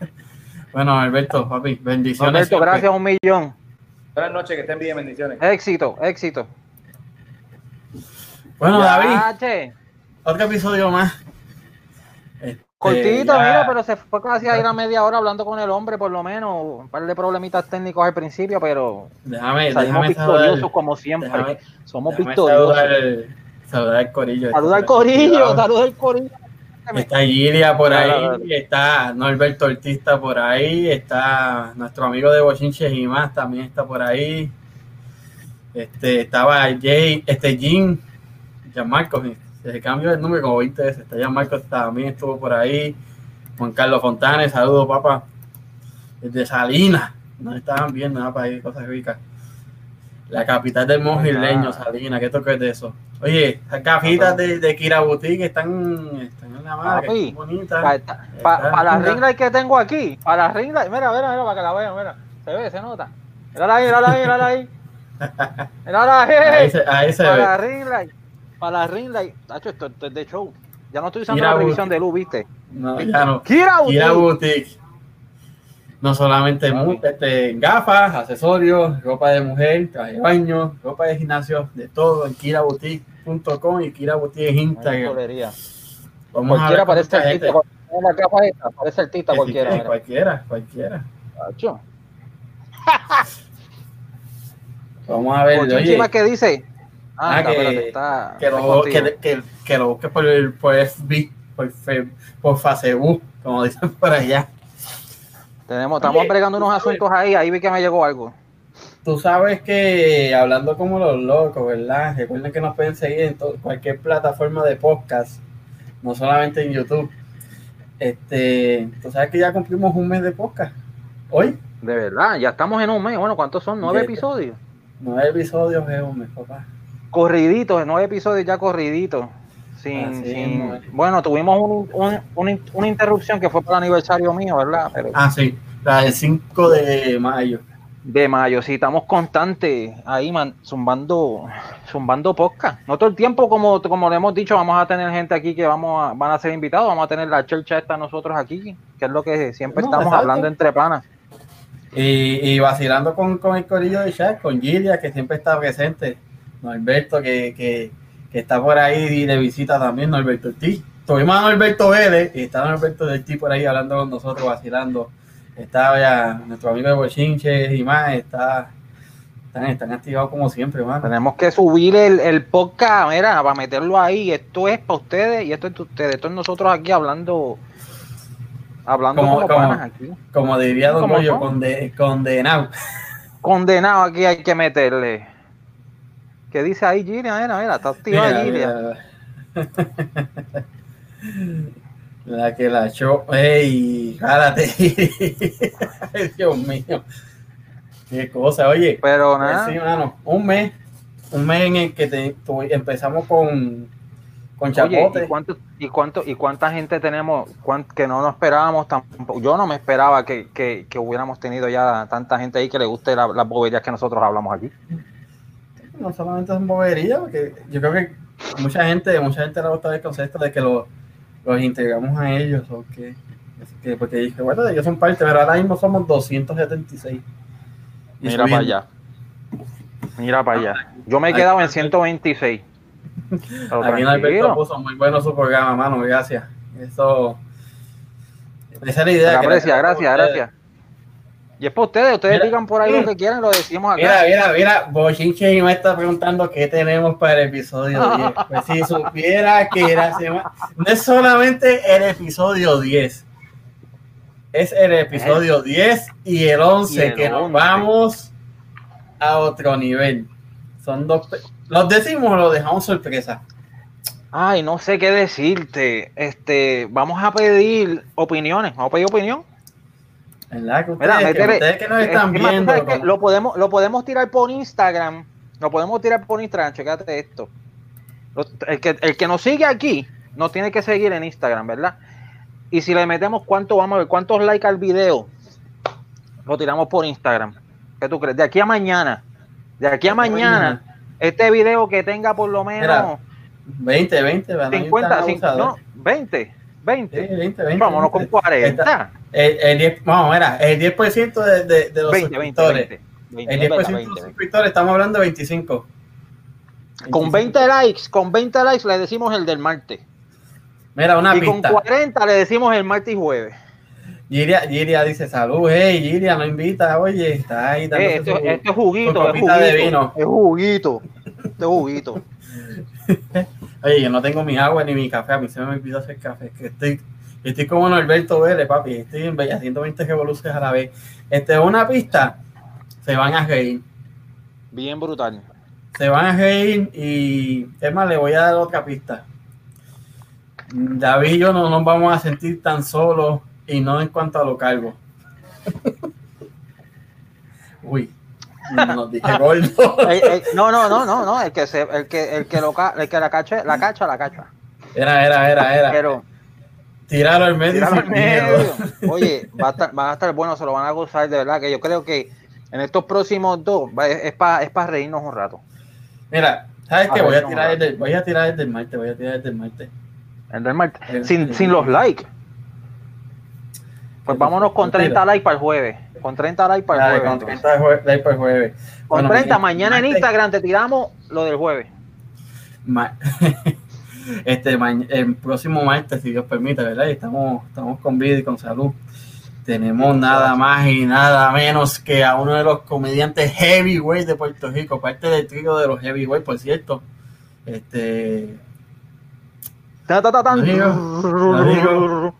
Bueno, Alberto, papi, bendiciones. Siempre. gracias un millón. Buenas noches, que estén bien, bendiciones. Éxito, éxito. Bueno, Ya, David, che. otro episodio más. Este, Cortito, ya- mira, pero se fue casi a ir a media hora hablando con el hombre, por lo menos. Un par de problemitas técnicos al principio, pero Déjame, salimos déjame victoriosos saludar. como siempre. déjame- Somos déjame victoriosos. Saludar, saludar al corillo. Saluda al corillo, saluda al corillo. Está Gilia por ahí, está Norberto Ortista por ahí, está nuestro amigo de Bochinches y más también está por ahí. Este, estaba Jay, este Jim, Gianmarcos, se cambió el número como 20 veces, está Gianmarcos también estuvo por ahí. Juan Carlos Fontanes, saludos papá. Desde Salinas, nos estaban viendo nada para ir, cosas ricas. La capital del monjileño, Ah. Salinas, ¿qué toque es de eso? Oye, esas gafitas de, de Kira Boutique están, están en la madre, Papi, bonitas. Para ring light que tengo aquí, para la ring light, mira, mira, mira, para que la vean, mira. Se ve, se nota. Mírala ahí, mírala ahí, mírala ahí. Mírala Ahí ahí. se, ahí se Para ve. Para la ring light. Tacho, esto, esto es de show. Ya no estoy usando la revisión de luz, ¿viste? No, ya no. Kira Kira Boutique. Boutique. No solamente este, gafas, accesorios, ropa de mujer, traje de baño, ropa de gimnasio, de todo en kiraboutique.com y Kira Boutique en Instagram. Vamos Cualquiera parece artista. la capa esta, parece artista sí, cualquiera. cualquiera, cualquiera. Tacho. Vamos a ver, Oye, que dice. Ah, Ah, que- está, que lo, que, que, que lo busques por, el- por FB, por, Fe- por Facebook, como dicen por allá. Tenemos, estamos Oye, bregando unos sabes- asuntos ahí, ahí vi que me llegó algo. Tú sabes que hablando como los locos, ¿verdad? Recuerden que nos pueden seguir en cualquier plataforma de podcast, no solamente en YouTube. Este, tú sabes que ya cumplimos un mes de podcast. Hoy, De verdad, ya estamos en un mes. Bueno, ¿cuántos son? ¿Nueve De- episodios? nueve episodios es un mes, papá. Corriditos, nueve episodios ya corriditos. Sin, sin- es. bueno, tuvimos un- un- una, una interrupción que fue para el aniversario mío, ¿verdad? Pero Ah, sí, la del 5 de mayo. de mayo, sí, estamos constantes ahí, man, zumbando, zumbando podcast. No todo el tiempo, como, como le hemos dicho, vamos a tener gente aquí que vamos a, van a ser invitados, vamos a tener la churcha esta nosotros aquí, que es lo que siempre No, estamos exacto. hablando entre panas. Y, y vacilando con, con el corillo de chat, con Gilia, que siempre está presente. Norberto, que, que, que está por ahí de visita también, Norberto Ortiz. Tuvimos a Norberto Vélez y está Norberto Ortiz por ahí hablando con nosotros, vacilando. Está ya nuestro amigo de Bochinche y más, está, están, están activados como siempre, mano. Tenemos que subir el, el podcast, mira, para meterlo ahí. Esto es para ustedes y esto es de ustedes. Esto es nosotros aquí hablando Hablando Como- como, como- panas aquí. Como diría Don ¿Cómo Goyo, conde- condenado. Condenado aquí hay que meterle. ¿Qué dice ahí, Gillian? Mira, mira, está activa Mira. La que la echó. ¡Ey! ¡Jálate! Ay, Dios mío. Qué cosa, oye. Pero pues nada, sí, mano, un mes. Un mes en el que te- tu- empezamos con, con Oye, Chapote. ¿y cuánto, y cuánto, y cuánta gente tenemos cuán- que no nos esperábamos tampoco? Yo no me esperaba que, que- que hubiéramos tenido ya tanta gente ahí que le guste la- las boberías que nosotros hablamos aquí. No solamente son boberías, porque yo creo que mucha gente, mucha gente le gusta el concepto de que lo- los integramos a ellos, o que, que- porque dije, bueno, ellos son parte, pero ahora mismo somos 276. Y Mira para allá. Mira para allá. Yo me he quedado en 126. Pero Aquí en Alberto puso muy bueno su programa, mano, gracias. Eso, esa es la idea. Gracias, gracias, gracias. Y es para ustedes, ustedes Mira. digan por ahí lo que quieran, lo decimos acá. Mira, mira, mira, Bochinche me está preguntando qué tenemos para el episodio 10. Pues si supiera que la semana... No es solamente el episodio 10. Es el episodio 10 y el 11 Y el que nos 11. vamos a otro nivel. Son dos... ¿Los decimos o los dejamos sorpresa? Ay, no sé qué decirte. Este, vamos a pedir opiniones. Vamos a pedir opinión. ¿Verdad? Que Mira, ustedes, que, métele- ustedes que nos Es están que más, tú viendo... sabes que como- lo podemos, lo podemos tirar por Instagram. Lo podemos tirar por Instagram. Checate esto. El que, el que nos sigue aquí nos tiene que seguir en Instagram, ¿verdad? Y si le metemos cuánto, vamos a ver, cuántos likes al video, lo tiramos por Instagram. ¿Qué tú crees? De aquí a mañana. De aquí a mañana, este video que tenga por lo menos Mira, 20, 20, van a ir 50, tan cin- abusadores. no, 20, 20. Sí, 20, 20. Vámonos con 20. 40. El, el 10, vamos, mira, el 10% de, de, de los 20, 20, suscriptores. 20. 20, el es 10% verdad, de 20, los 20. suscriptores, estamos hablando de 25. Con 25. 20 likes, con 20 likes le decimos el del martes. Mira, una y con pista. 40 le decimos el martes y jueves. Giria, Giria dice, salud, hey, Giria, no invita, oye, está ahí Eh, dándose esto, su- esto es juguito, es juguito. de vino. Es juguito. Esto es juguito. Oye, yo no tengo mi agua ni mi café, a mí se me olvidó hacer café, que estoy, estoy como Norberto Vélez, papi, estoy en Bella- haciendo 20 revoluciones a la vez. Este, una pista, se van a reír, Bien brutal. se van a reír y, es más, le voy a dar otra pista. David y yo no nos vamos a sentir tan solos y no en cuanto a lo cargo. Uy, nos dije gordo. No, no, no, no, no. El que se, el que, el que lo el que la cacha, la cacha, la cacha. Era, era, era, era. Pero Tirarlo al medio. tíralo al medio. Oye, va a estar, va a estar bueno, se lo van a gozar de verdad. Que yo creo que en estos próximos dos es, para es pa reírnos un rato. Mira, ¿sabes qué? Voy a tirar el del, voy a tirar el del Marte, voy a tirar el del Marte. El del martes. El- Sin, sin los likes. Pues vámonos con Tira. 30 likes para el jueves. Con 30 likes para el jueves. con entonces. 30 de jue- de ahí para el jueves. Con Bueno, 30, mi- mañana en Instagram te tiramos lo del jueves. ma- este el próximo martes, si Dios permite, ¿verdad? Y estamos, estamos con vida y con salud. Tenemos nada más y nada menos que a uno de los comediantes heavyweight de Puerto Rico, parte del trío de los heavyweight, por cierto. Este, Ta, ta, ta, tan. Lo digo, lo digo.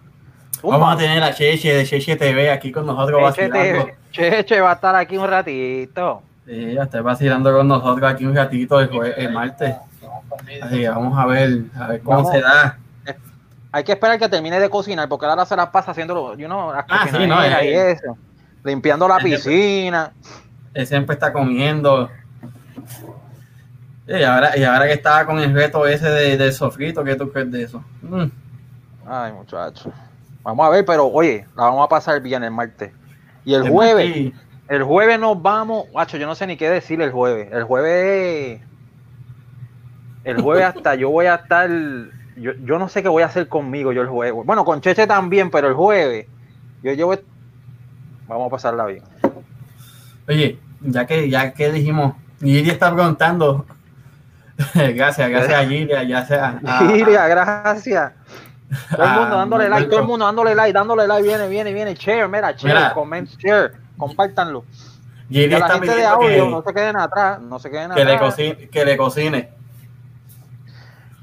Vamos a tener a Cheche de Cheche TV aquí con nosotros Cheche, vacilando. Cheche va a estar aquí un ratito. Sí, ya está vacilando con nosotros aquí un ratito el, el martes. Así que vamos a ver, a ver cómo Vamos. se da. Hay que esperar que termine de cocinar, porque ahora se la pasa haciendo you know, Ah, sí, cocinaderas no, y eh. eso. Limpiando la piscina. Él siempre está comiendo. Y ahora, y ahora que estaba con el reto ese de, del sofrito, ¿qué tú crees de eso? Mm, Ay, muchacho. Vamos a ver, pero oye, la vamos a pasar bien el martes. Y el el jueves, martes, el jueves nos vamos. Macho, yo no sé ni qué decir el jueves. El jueves. El jueves hasta yo voy a estar. Yo, yo no sé qué voy a hacer conmigo yo el jueves. Bueno, con Cheche también, pero el jueves. Yo, voy- Vamos a pasarla bien. Oye, ya que, ya que dijimos, Giri está preguntando. gracias, gracias a Giri, ya sea. a- gracias. Todo el mundo a- dándole like, todo el mundo dándole like, dándole like, viene, viene, viene, share, mira, share, Mira. comment, share, compártanlo. Que la está gente de audio que, no se queden atrás, no se queden que le atrás. cocine, que le cocine.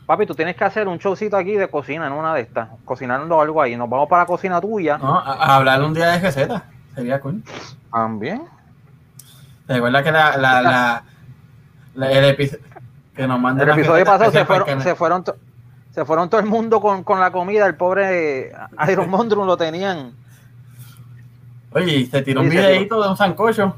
Papi, tú tienes que hacer un showcito aquí de cocina en una de estas, cocinando algo ahí. Nos vamos para la cocina tuya. No, a, a hablar un día de recetas. Sería cool. También. ¿Te acuerdas que la, la, la, la- el episodio que nos mandan El episodio pasado se fueron, se fueron, se fueron todo el mundo con, con la comida. El pobre Iron Mondrum lo tenían. Oye, y te tiró un se videito de un sancocho.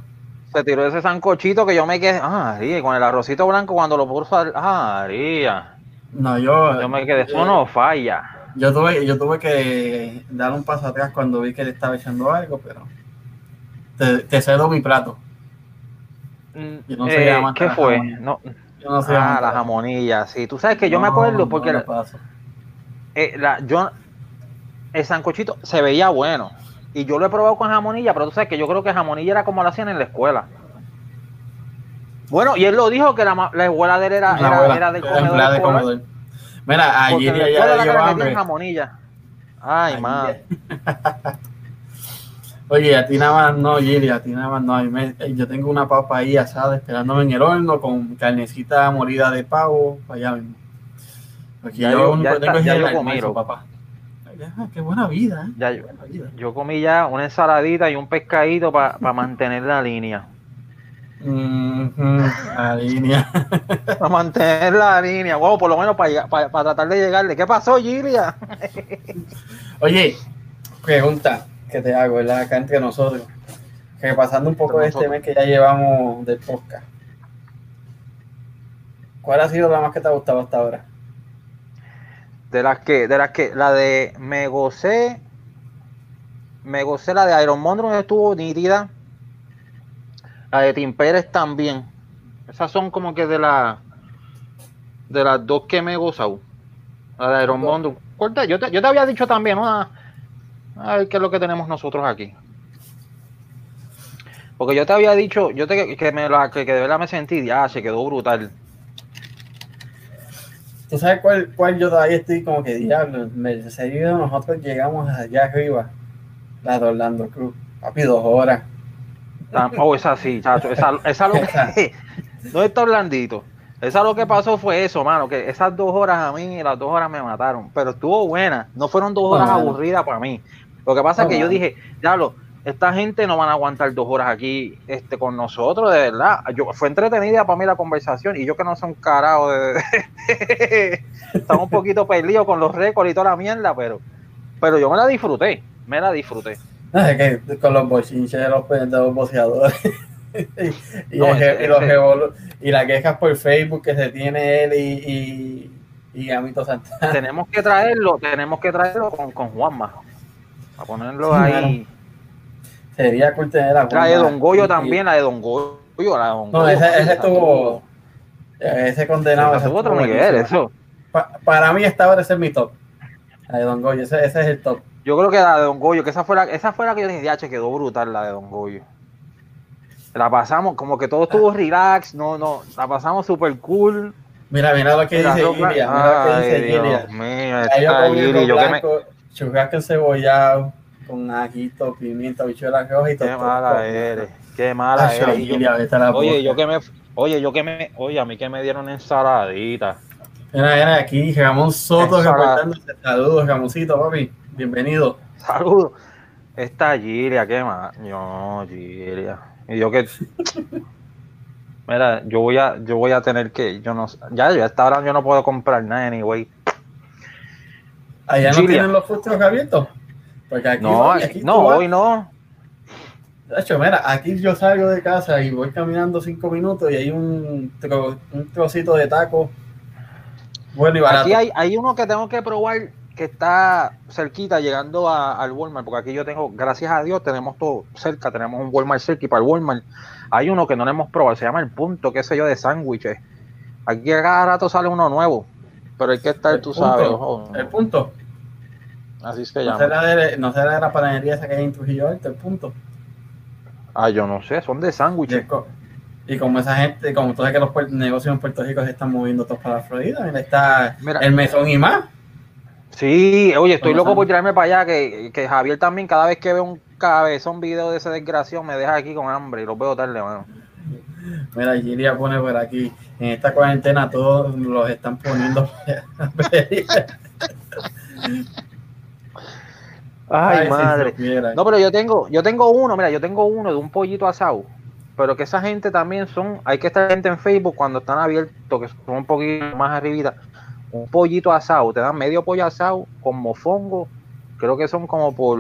Se tiró ese sancochito que yo me quedé. Ah, María, con el arrocito blanco cuando lo puso. al- Ah, María. No, yo. Yo me quedé. Eso no falla. Yo tuve, yo tuve que dar un paso atrás cuando vi que le estaba echando algo, pero te, te cedo mi plato. Yo no Eh, amante ¿Qué la fue? No, Yo no sé. ah, la jamonilla. Sí, tú sabes que yo me acuerdo porque la- eh, la- yo, el sancochito se veía bueno. Y yo lo he probado con jamonilla, pero tú sabes que yo creo que jamonilla era como lo hacían en la escuela. Bueno, y él lo dijo que la, la escuela de él era, era, era del comedor. de comedor. Mira, ayer la la metían hambre. jamonilla. Ay, madre. Oye, a ti nada más no, Giri, a ti nada más no. Me- yo tengo una papa ahí asada esperándome en el horno con carnecita molida de pavo para allá mismo. Porque ya Yo- único tengo es el almuerzo, papá. Qué buena vida, ¿eh? Ya, yo, Buena vida. yo comí ya una ensaladita y un pescadito para mantener la línea. La línea. Para mantener la línea. Wow, por lo menos para, para, tratar de llegarle. ¿Qué pasó, Gilia? Oye, pregunta que te hago, ¿verdad? Acá entre nosotros. Repasando un poco de este mes que ya llevamos del podcast. ¿Cuál ha sido la más que te ha gustado hasta ahora? De las que, de las que, la de me gocé, me gocé la de Iron Mondrum estuvo nítida. La de Tim Pérez también. Esas son como que de la de las dos que me he gozado. La de Iron Mondrum. ¿Cuál te- Yo te, yo te había dicho también, ¿no? A, ver qué es lo que tenemos nosotros aquí. Porque yo te había dicho, yo te, que, me la, que, que de verdad me sentí, ya, se quedó brutal. ¿Tú sabes cuál, cuál yo todavía estoy como que diablo? Me seguido nosotros llegamos allá arriba, la de Orlando Cruz. Papi, dos horas. Ah, Oh, esa sí, chacho. Esa, esa lo que. ¿Dónde está Orlandito? Esa lo que pasó fue eso, mano. Que esas dos horas a mí, las dos horas me mataron. Pero estuvo buena. No fueron dos horas No, mano. aburridas para mí. Lo que pasa es que yo dije, diablo, esta gente no van a aguantar dos horas aquí este, con nosotros, de verdad. Yo, fue entretenida para mí la conversación. Y yo que no soy un carajo de. Estaba un poquito perdido con los récords y toda la mierda, pero, pero yo me la disfruté. Me la disfruté. No, es que con los bochinches de los, de los boceadores. y, No, el- ese- y los y las quejas por Facebook que se tiene él y, y, y Gamito Santana. tenemos que traerlo, tenemos que traerlo con, con Juanma. A ponerlo Sí, ahí. Sería cool tener a La de Don Goyo también, la de Don Goyo, la de Don No, Goyo. ese, ese esa estuvo. Ese condenado. ese otro buenísimo. eso. Pa- para mí esta hora ese es mi top. La de Don Goyo, ese, ese es el top. Yo creo que la de Don Goyo, que esa fue la, esa fue la que yo dije, ya, che, quedó brutal la de Don Goyo. La pasamos, como que todo estuvo relax, no, no, la pasamos super cool. Mira, mira lo que La dice Gilia. Mira lo que dice Dios Gilia. mío, Ya yo Gili, que me, churrasco encebollado, con ajito, pimienta, bichuela roja y todo. qué mala eres, qué mala Ay, eres. Yo- Oye, yo que me, oye, yo que me, oye, a mí que me dieron ensaladita. Mira, mira, aquí Ramón Soto reportándose. Saludos, Ramoncito, papi. Bienvenido. Saludos. Esta Gilia, qué más. No, Gilia. Y yo que. Mira, yo voy a, yo voy a tener que, yo no ya, ya hasta ahora yo no puedo comprar nada, anyway. Allá no tienen los frutos abiertos. Porque aquí No, voy, aquí- no, hoy no. De hecho, mira, aquí yo salgo de casa y voy caminando cinco minutos y hay un, tro- un trocito de taco bueno y barato. Aquí hay, hay uno que tengo que probar que está cerquita llegando a- al Walmart, porque aquí yo tengo, gracias a Dios, tenemos todo cerca, tenemos un Walmart cerca y para el Walmart hay uno que no le hemos probado, se llama el punto, qué sé yo, de sándwiches. Aquí a cada rato sale uno nuevo, pero hay que estar, El tú punto, sabes, ojo, El punto. así se No llama. será, de, no será de la panadería esa que hay en Trujillo Alto, el punto. Ah, yo no sé, son de sándwiches. y como esa gente, como tú sabes que los negocios en Puerto Rico se están moviendo todos para la Florida, mira, está Mira. el mesón y más. Sí, oye, estoy loco por tirarme para allá, que, que Javier también, cada vez que ve un cabezón video de ese desgraciado, me deja aquí con hambre y lo veo tarde, mano. Mira, Giria pone por aquí. En esta cuarentena todos los están poniendo. Ay, madre. no, pero yo tengo, yo tengo uno, mira, yo tengo uno de un pollito asado. Pero que esa gente también son, hay que estar gente en Facebook cuando están abiertos, que son un poquito más arribita. Un pollito asado, te dan medio pollo asado con mofongo, creo que son como por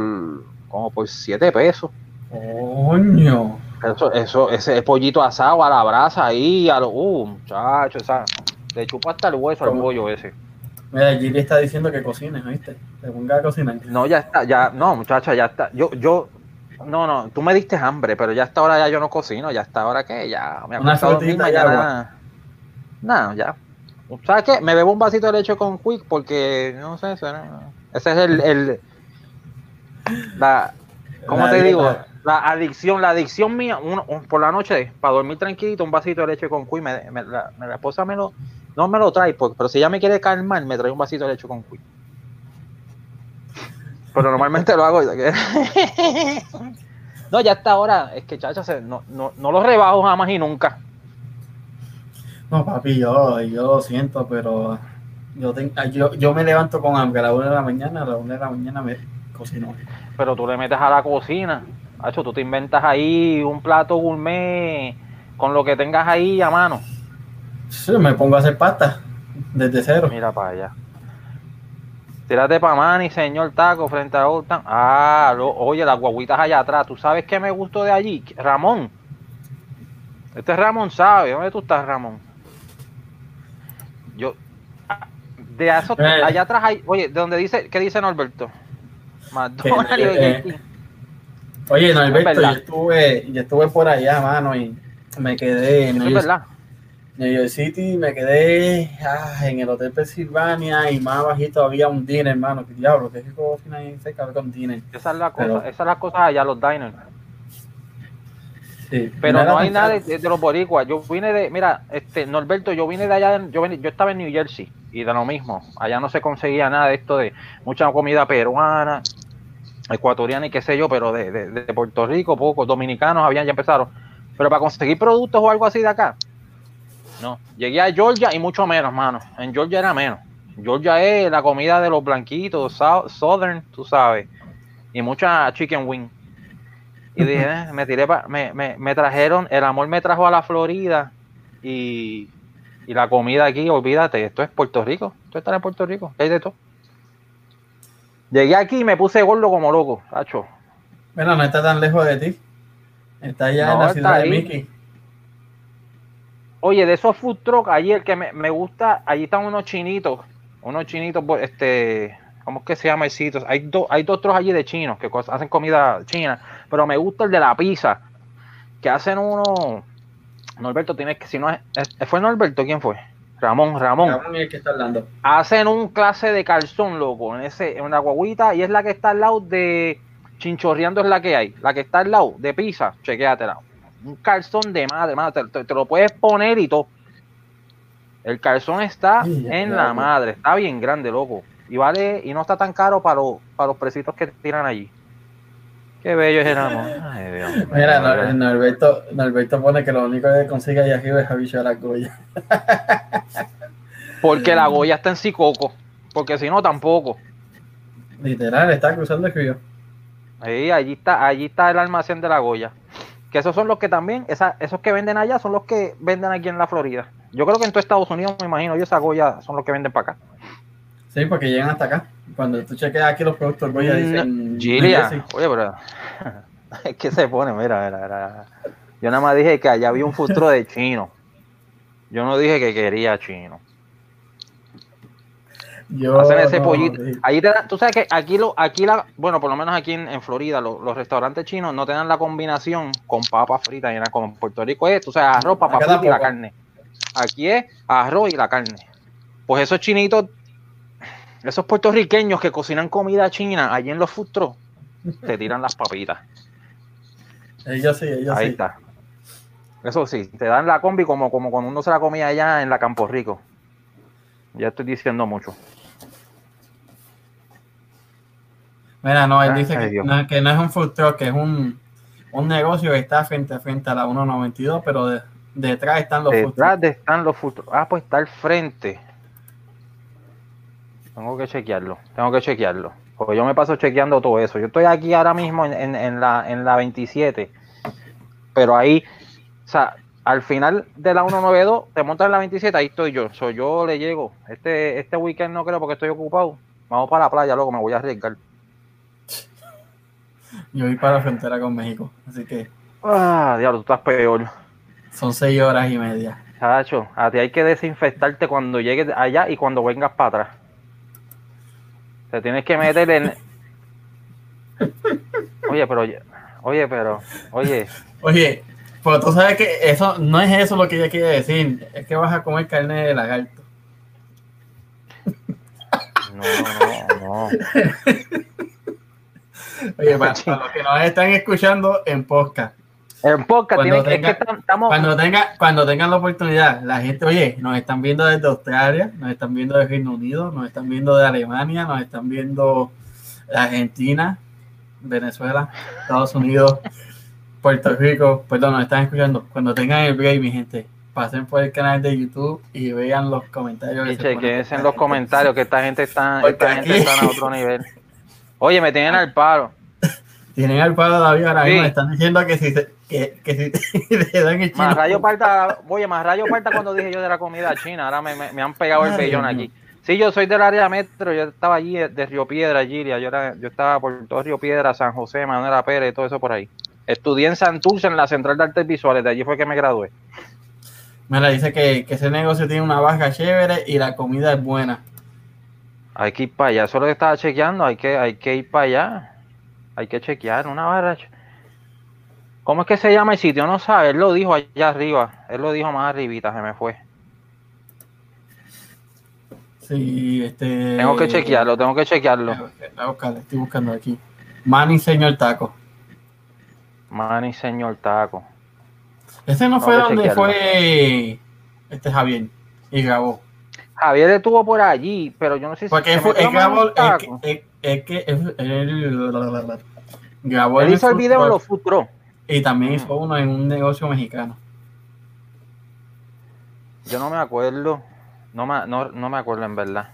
como por 7 pesos. Coño. Eso, eso, ese pollito asado a la brasa ahí, a lo, uh, muchacho, esa, le chupa hasta el hueso al pollo ese. Mira, Giri está diciendo que cocines, ¿viste? Te ponga a cocinar. No, ya está, ya, no, muchacha, ya está. Yo, yo, no, no, tú me diste hambre, pero ya hasta ahora ya yo no cocino, ya hasta ahora que ya me Una frutita ya. No, ya. ¿Sabes qué? Me bebo un vasito de leche con Quick porque, no sé, ese es el, el la, ¿cómo te digo? La adicción, la adicción mía, uno, por la noche, para dormir tranquilito, un vasito de leche con cuy, me, la, esposa me lo, no me lo trae, pero si ella me quiere calmar, me trae un vasito de leche con cuy. Pero normalmente lo hago. no, ya hasta ahora, es que chacha, no, no, no lo rebajo jamás y nunca. No, papi, yo, yo lo siento, pero yo, yo, yo me levanto con hambre a la una de la mañana, a la una de la mañana me cocino. Pero tú le metes a la cocina, Hacho, tú te inventas ahí un plato gourmet con lo que tengas ahí a mano. Sí, me pongo a hacer pasta desde cero. Mira para allá. Tírate para Manny, señor Taco, frente a Oltan. Ah, oye, las guaguitas allá atrás. ¿Tú sabes qué me gustó de allí? Ramón. Este Ramón sabe. ¿Dónde tú estás, Ramón? Yo. De eso, eh. allá atrás hay. Oye, ¿de dónde dice? ¿Qué dice Norberto? McDonald's eh, Oye, Norberto, yo estuve, yo estuve por allá, mano, y me quedé en New, York, New York City, me quedé ah, en el Hotel Pennsylvania y más bajito había un diner, hermano. ¿Qué diablo? ¿Qué es cocina ahí cerca con diner? Esa es la cosa, esa es la cosa allá, los diners. Sí, pero no hay nada de, los boricuas. Yo vine de, mira, este Norberto, yo vine de allá, yo, yo estaba en New Jersey y de lo mismo. Allá no se conseguía nada de esto de mucha comida peruana, ecuatoriana y qué sé yo, pero de, de, Puerto Rico, pocos dominicanos habían ya empezaron. Pero para conseguir productos o algo así de acá, no. Llegué a Georgia y mucho menos, mano. En Georgia era menos. Georgia es la comida de los blanquitos, Southern, tú sabes, y mucha chicken wing. Y dije, eh, me tiré, me, me, me, trajeron, el amor me trajo a la Florida y, y la comida aquí, olvídate, esto es Puerto Rico, esto está en Puerto Rico, hay de todo. Llegué aquí y me puse gordo como loco, Hacho. Bueno, no está tan lejos de ti. Está allá en la ciudad de Mickey. Oye, de esos food trucks, allí el que me, gusta, allí están unos chinitos, unos chinitos, pues, este, ¿cómo es que se llama el sitio? Hay, dos hay dos trozos allí de chinos que hacen comida china, pero me gusta el de la pizza, que hacen uno, Norberto, tienes que, si no es, ¿fue Norberto? ¿Quién fue? Ramón, Ramón. Ramón es el que está hablando. Hacen un clase de calzón, loco, en ese, en una guaguita, y es la que está al lado de Chinchorreando es la que hay. La que está al lado de Pisa, chequéatela. Un calzón de madre, madre, te, lo puedes poner y todo. El calzón está en la madre, está bien grande, loco. Y vale, y no está tan caro para los, para los precitos que tiran allí. Qué bello es el amor. Mira, Norberto, Norberto, pone que lo único que consigue allá arriba es a la Goya. Porque la Goya está en Sicoco. Porque si no, tampoco. Literal, está cruzando el río. Sí, allí está, allí está el almacén de la Goya. Que esos son los que también, esos que venden allá son los que venden aquí en la Florida. Yo creo que en todo Estados Unidos, me imagino, y esa Goya son los que venden para acá. Sí, porque llegan hasta acá. Cuando tú chequeas aquí los productos, voy a decir. Gilia, oye, pero. es que se pone, mira, mira, Yo nada más dije que allá había un futuro de chino. Yo no dije que quería chino. Yo Hacen ese pollito. Ahí te tú sabes que aquí, lo, aquí la, bueno, por lo menos aquí en, Florida, los restaurantes chinos no te dan la combinación con papas fritas, como en Puerto Rico es, tú sabes, arroz, papas fritas y la carne. Aquí es arroz y la carne. Pues esos chinitos esos puertorriqueños que cocinan comida china allí en los food te tiran las papitas. Ellos sí, ellos Ahí está. Eso sí, te dan la combi como, como cuando uno se la comía allá en la Campo Rico. Ya estoy diciendo mucho. Mira, no, él dice que no, es un food truck, que es un, un negocio que está frente a frente a la 192, pero de- detrás están los food Detrás de están los food trucks. Ah, pues está al frente. Tengo que chequearlo, tengo que chequearlo. Porque yo me paso chequeando todo eso. Yo estoy aquí ahora mismo en, en- en la, en la 27. Pero ahí, o sea, al final de la 192, te montas en la 27, ahí estoy yo. So, yo le llego. Este, este weekend no creo porque estoy ocupado. Vamos para la playa, luego me voy a arriesgar. Yo voy para la frontera con México, así que Ah, diablo, tú estás peor. son seis horas y media. Chacho, a ti hay que desinfectarte cuando llegues allá y cuando vengas para atrás. Te tienes que meter en. Oye, pero. Oye, pero. Oye, Oye, pues tú sabes que eso no es eso lo que ella quiere decir, es que vas a comer carne de lagarto. no, no, no. Oye, para, para los que nos están escuchando en podcast, En podcast, Cuando tiene que- es tenga- que tam- estamos. cuando tenga, cuando tengan la oportunidad, la gente, oye, nos están viendo desde Australia, nos están viendo de Reino Unido, nos están viendo de Alemania, nos están viendo de Argentina, Venezuela, Estados Unidos, Puerto Rico, perdón, nos están escuchando. Cuando tengan el break, mi gente, pasen por el canal de YouTube y vean los comentarios. Y chequense en los comentarios que esta gente está, esta gente está a otro nivel. Oye, me tienen al paro. Tienen al palo David ahora mismo, Sí. están diciendo que si, se- que, que si le dan el chino. Más rayo parta, oye, más rayo parta cuando dije yo de la comida china, ahora me, me- me han pegado el Dios aquí. Sí, yo soy del área metro, yo estaba allí de, de Río Piedra, Gilia, yo, era, yo estaba por todo Río Piedra, San José, Manuela Pérez, todo eso por ahí. Estudié en Santurce, en la Central de Artes Visuales, de allí fue que me gradué. Mira, dice que, que ese negocio tiene una baja chévere y la comida es buena. Hay que ir para allá, eso es lo que estaba chequeando, hay que, hay que ir para allá. Hay que chequear una barra. ¿Cómo es que se llama el sitio? No sabe, él lo dijo allá arriba, él lo dijo más arribita, se me fue. Sí, este. Tengo que chequearlo, tengo que chequearlo. Estoy buscando aquí. Manny Señor Taco. Manny señor taco. Ese no Tengo fue donde chequearlo. fue este Javier y grabó. Javier estuvo por allí, pero yo no sé si Porque fue, él grabó. Es que, es, es que él, él- grabó Él en hizo el video en los truck. Y también Mm. hizo uno en un negocio mexicano. Yo no me acuerdo. No me, no, no me acuerdo en verdad.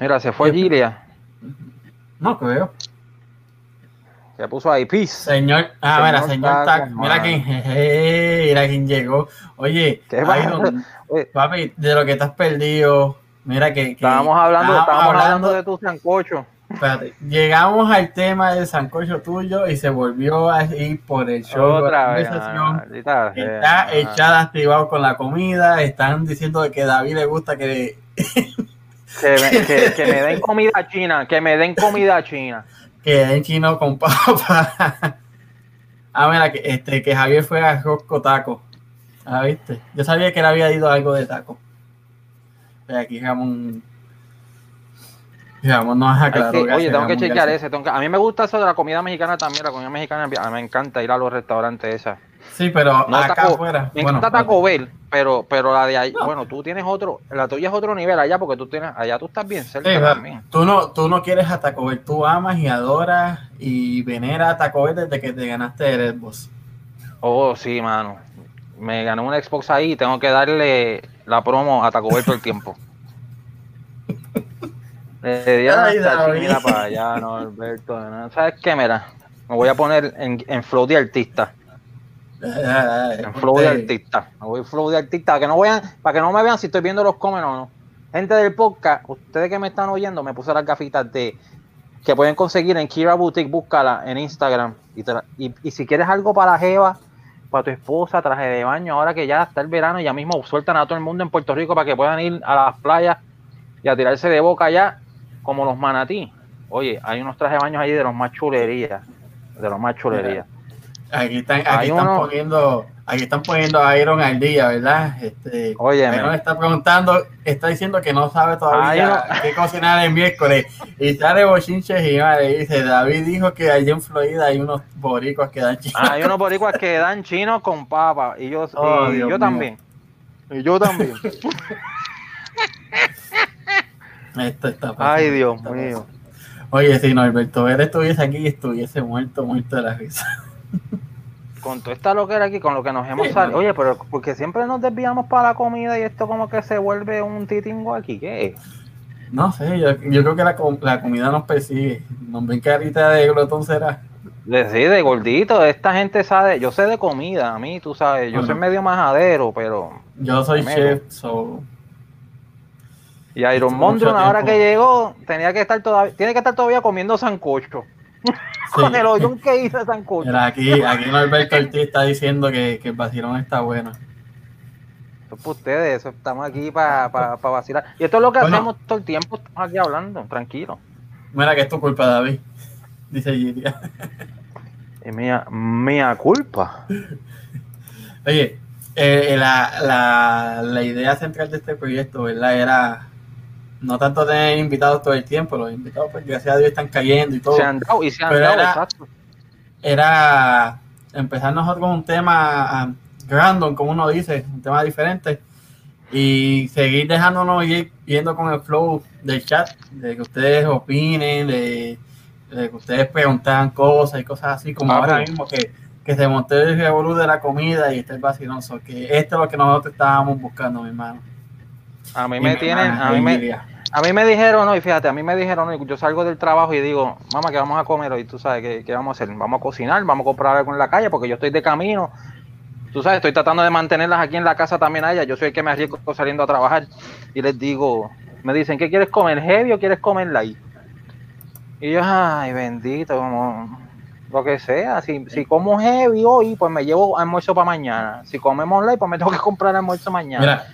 Mira, se fue. Gilia. No creo. Se puso ahí, peace. Señor, ah, Señor mira, señor Taco, mira quién, jeje, mira quién llegó. Oye, papi, de lo que estás perdido, mira que, que estábamos hablando, estábamos hablando, hablando de tu sancocho. Espérate, llegamos al tema del sancocho tuyo y se volvió a ir por el show. Otra la vez. maldita Está sea. echada activado con la comida. Están diciendo que a David le gusta que. Que me, que, que me den comida china, que me den comida china. que den chino con papa. ah, mira, que, este, que Javier fue a Rosco Taco. Ah, viste. Yo sabía que él había ido a algo de taco. Pero aquí Ramón. Ramón nos Hay aclaró. que- gracias, oye, tengo que chequear ese. tengo que- a mí me gusta eso de la comida mexicana también. La comida mexicana, a me encanta ir a los restaurantes esas. Sí, pero No, acá Taco- afuera. Me bueno, encanta Taco Bell, pero, pero la de ahí, No. bueno, tú tienes otro, la tuya es otro nivel allá porque tú tienes, allá tú estás bien cerca Sí, también. tú no, tú no quieres a Taco Bell, tú amas y adoras y veneras a Taco Bell desde que te ganaste el Xbox. Oh, sí, mano. Me gané un Xbox ahí y tengo que darle la promo a Taco Bell todo el tiempo. Le dieron Ay, hasta para allá, no. ¿Sabes qué? Mira, me voy a poner en, en flow de artista. En flow de artista. Me voy flow de artista. Para que no vean, para que no me vean si estoy viendo los comen o no. Gente del podcast, ustedes que me están oyendo, me puse las gafitas de que pueden conseguir en Kira Boutique, búscala en Instagram. Y, y, y si quieres algo para Jeva, para tu esposa, traje de baño, ahora que ya está el verano, ya mismo sueltan a todo el mundo en Puerto Rico para que puedan ir a las playas y a tirarse de boca allá, como los manatí. Oye, hay unos trajes de baños ahí de los más chulerías. De los más chulerías. Aquí están, aquí están uno- poniendo, aquí están poniendo a Iron al día, ¿verdad? Este, Oye, Iron está preguntando, está diciendo que no sabe todavía Ay, qué cocinar el miércoles. Y sale bochinches y dice, David dijo que allí en Florida hay unos boricos que dan chicos. Ah, hay unos boricuas que dan chinos con papa. Y yo, Oh, y yo mío. también. Y yo también. Esto está pasando, Ay, Dios está mío. Oye, si Norberto Vélez estuviese aquí, estuviese muerto, muerto de la risa. Con todo esta lo que era aquí, con lo que nos hemos salido. Oye, pero porque siempre nos desviamos para la comida y esto como que se vuelve un titingo aquí, ¿qué? No sé, yo, yo creo que la, la comida nos persigue. Nos ven carita de glotón será. Sí, de gordito, esta gente sabe, yo sé de comida, a mí, tú sabes, yo soy medio majadero, pero... Yo soy chef, so. Y Iron Mondron, ahora tiempo. que llegó, tenía que estar todavía, tiene que estar todavía comiendo sancocho. sí. Con el hoyón que hizo sancocho. Mira, aquí, aquí Norberto Ortiz está diciendo que, que el vacilón está bueno. Eso es para ustedes, eso, estamos aquí para vacilar. Y esto es lo que Bueno. hacemos todo el tiempo, estamos aquí hablando, tranquilo. Mira que es tu culpa, David. Dice Giria. Y mía, mía culpa. Oye, eh, la, la, la idea central de este proyecto, ¿verdad? Era no tanto tener invitados todo el tiempo, los invitados, pues gracias a Dios están cayendo y todo. Se han dado y se han Pero dado, era- exacto. Era empezar nosotros con un tema ah, random, como uno dice, un tema diferente, y seguir dejándonos ir yendo con el flow del chat, de que ustedes opinen, de, de que ustedes preguntan cosas y cosas así, como Ah, ahora pues. mismo que, que se montó el revolú de la comida y este vacilón, so que esto es lo que nosotros estábamos buscando, mi hermano. A mí Y me tienen, a mí me. A mí me dijeron, no, y fíjate, a mí me dijeron, no, y yo salgo del trabajo y digo, mamá, ¿qué vamos a comer hoy? Tú sabes, ¿qué, qué vamos a hacer? Vamos a cocinar, vamos a comprar algo en la calle, porque yo estoy de camino. Tú sabes, estoy tratando de mantenerlas aquí en la casa también a ellas. Yo soy el que me arriesgo saliendo a trabajar. Y les digo, me dicen, ¿qué quieres comer? ¿Heavy o quieres comer light? Y yo, ay, bendito, como lo que sea. Si, si como heavy hoy, pues me llevo almuerzo para mañana. Si comemos light, pues me tengo que comprar almuerzo mañana.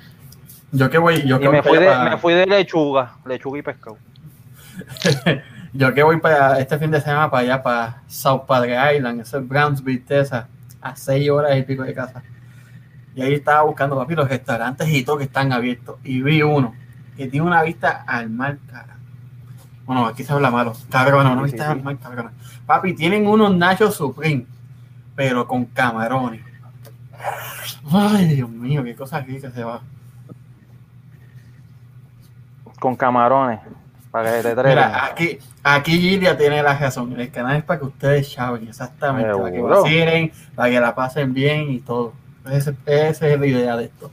Yo que voy, yo y que me voy fui, de, para- me fui de lechuga, lechuga y pescado. Yo que voy para este fin de semana para allá, para South Padre Island, ese es Brownsville, Texas, a seis horas y pico de casa. Y ahí estaba buscando, papi, los restaurantes y todo que están abiertos. Y vi uno que tiene una vista al mar, cara. Bueno, aquí se habla malo. Cabrón, una Sí, vista sí, al mar, cabrón. Papi, tienen unos nachos Supreme, pero con camarones. Ay, Dios mío, qué cosa rica se va. Con camarones. Para que te traigan. Mira, aquí, aquí Gilia tiene la razón. El canal es para que ustedes saben exactamente, para que vacilen, para que la pasen bien y todo. Ese- Esa es la idea de esto.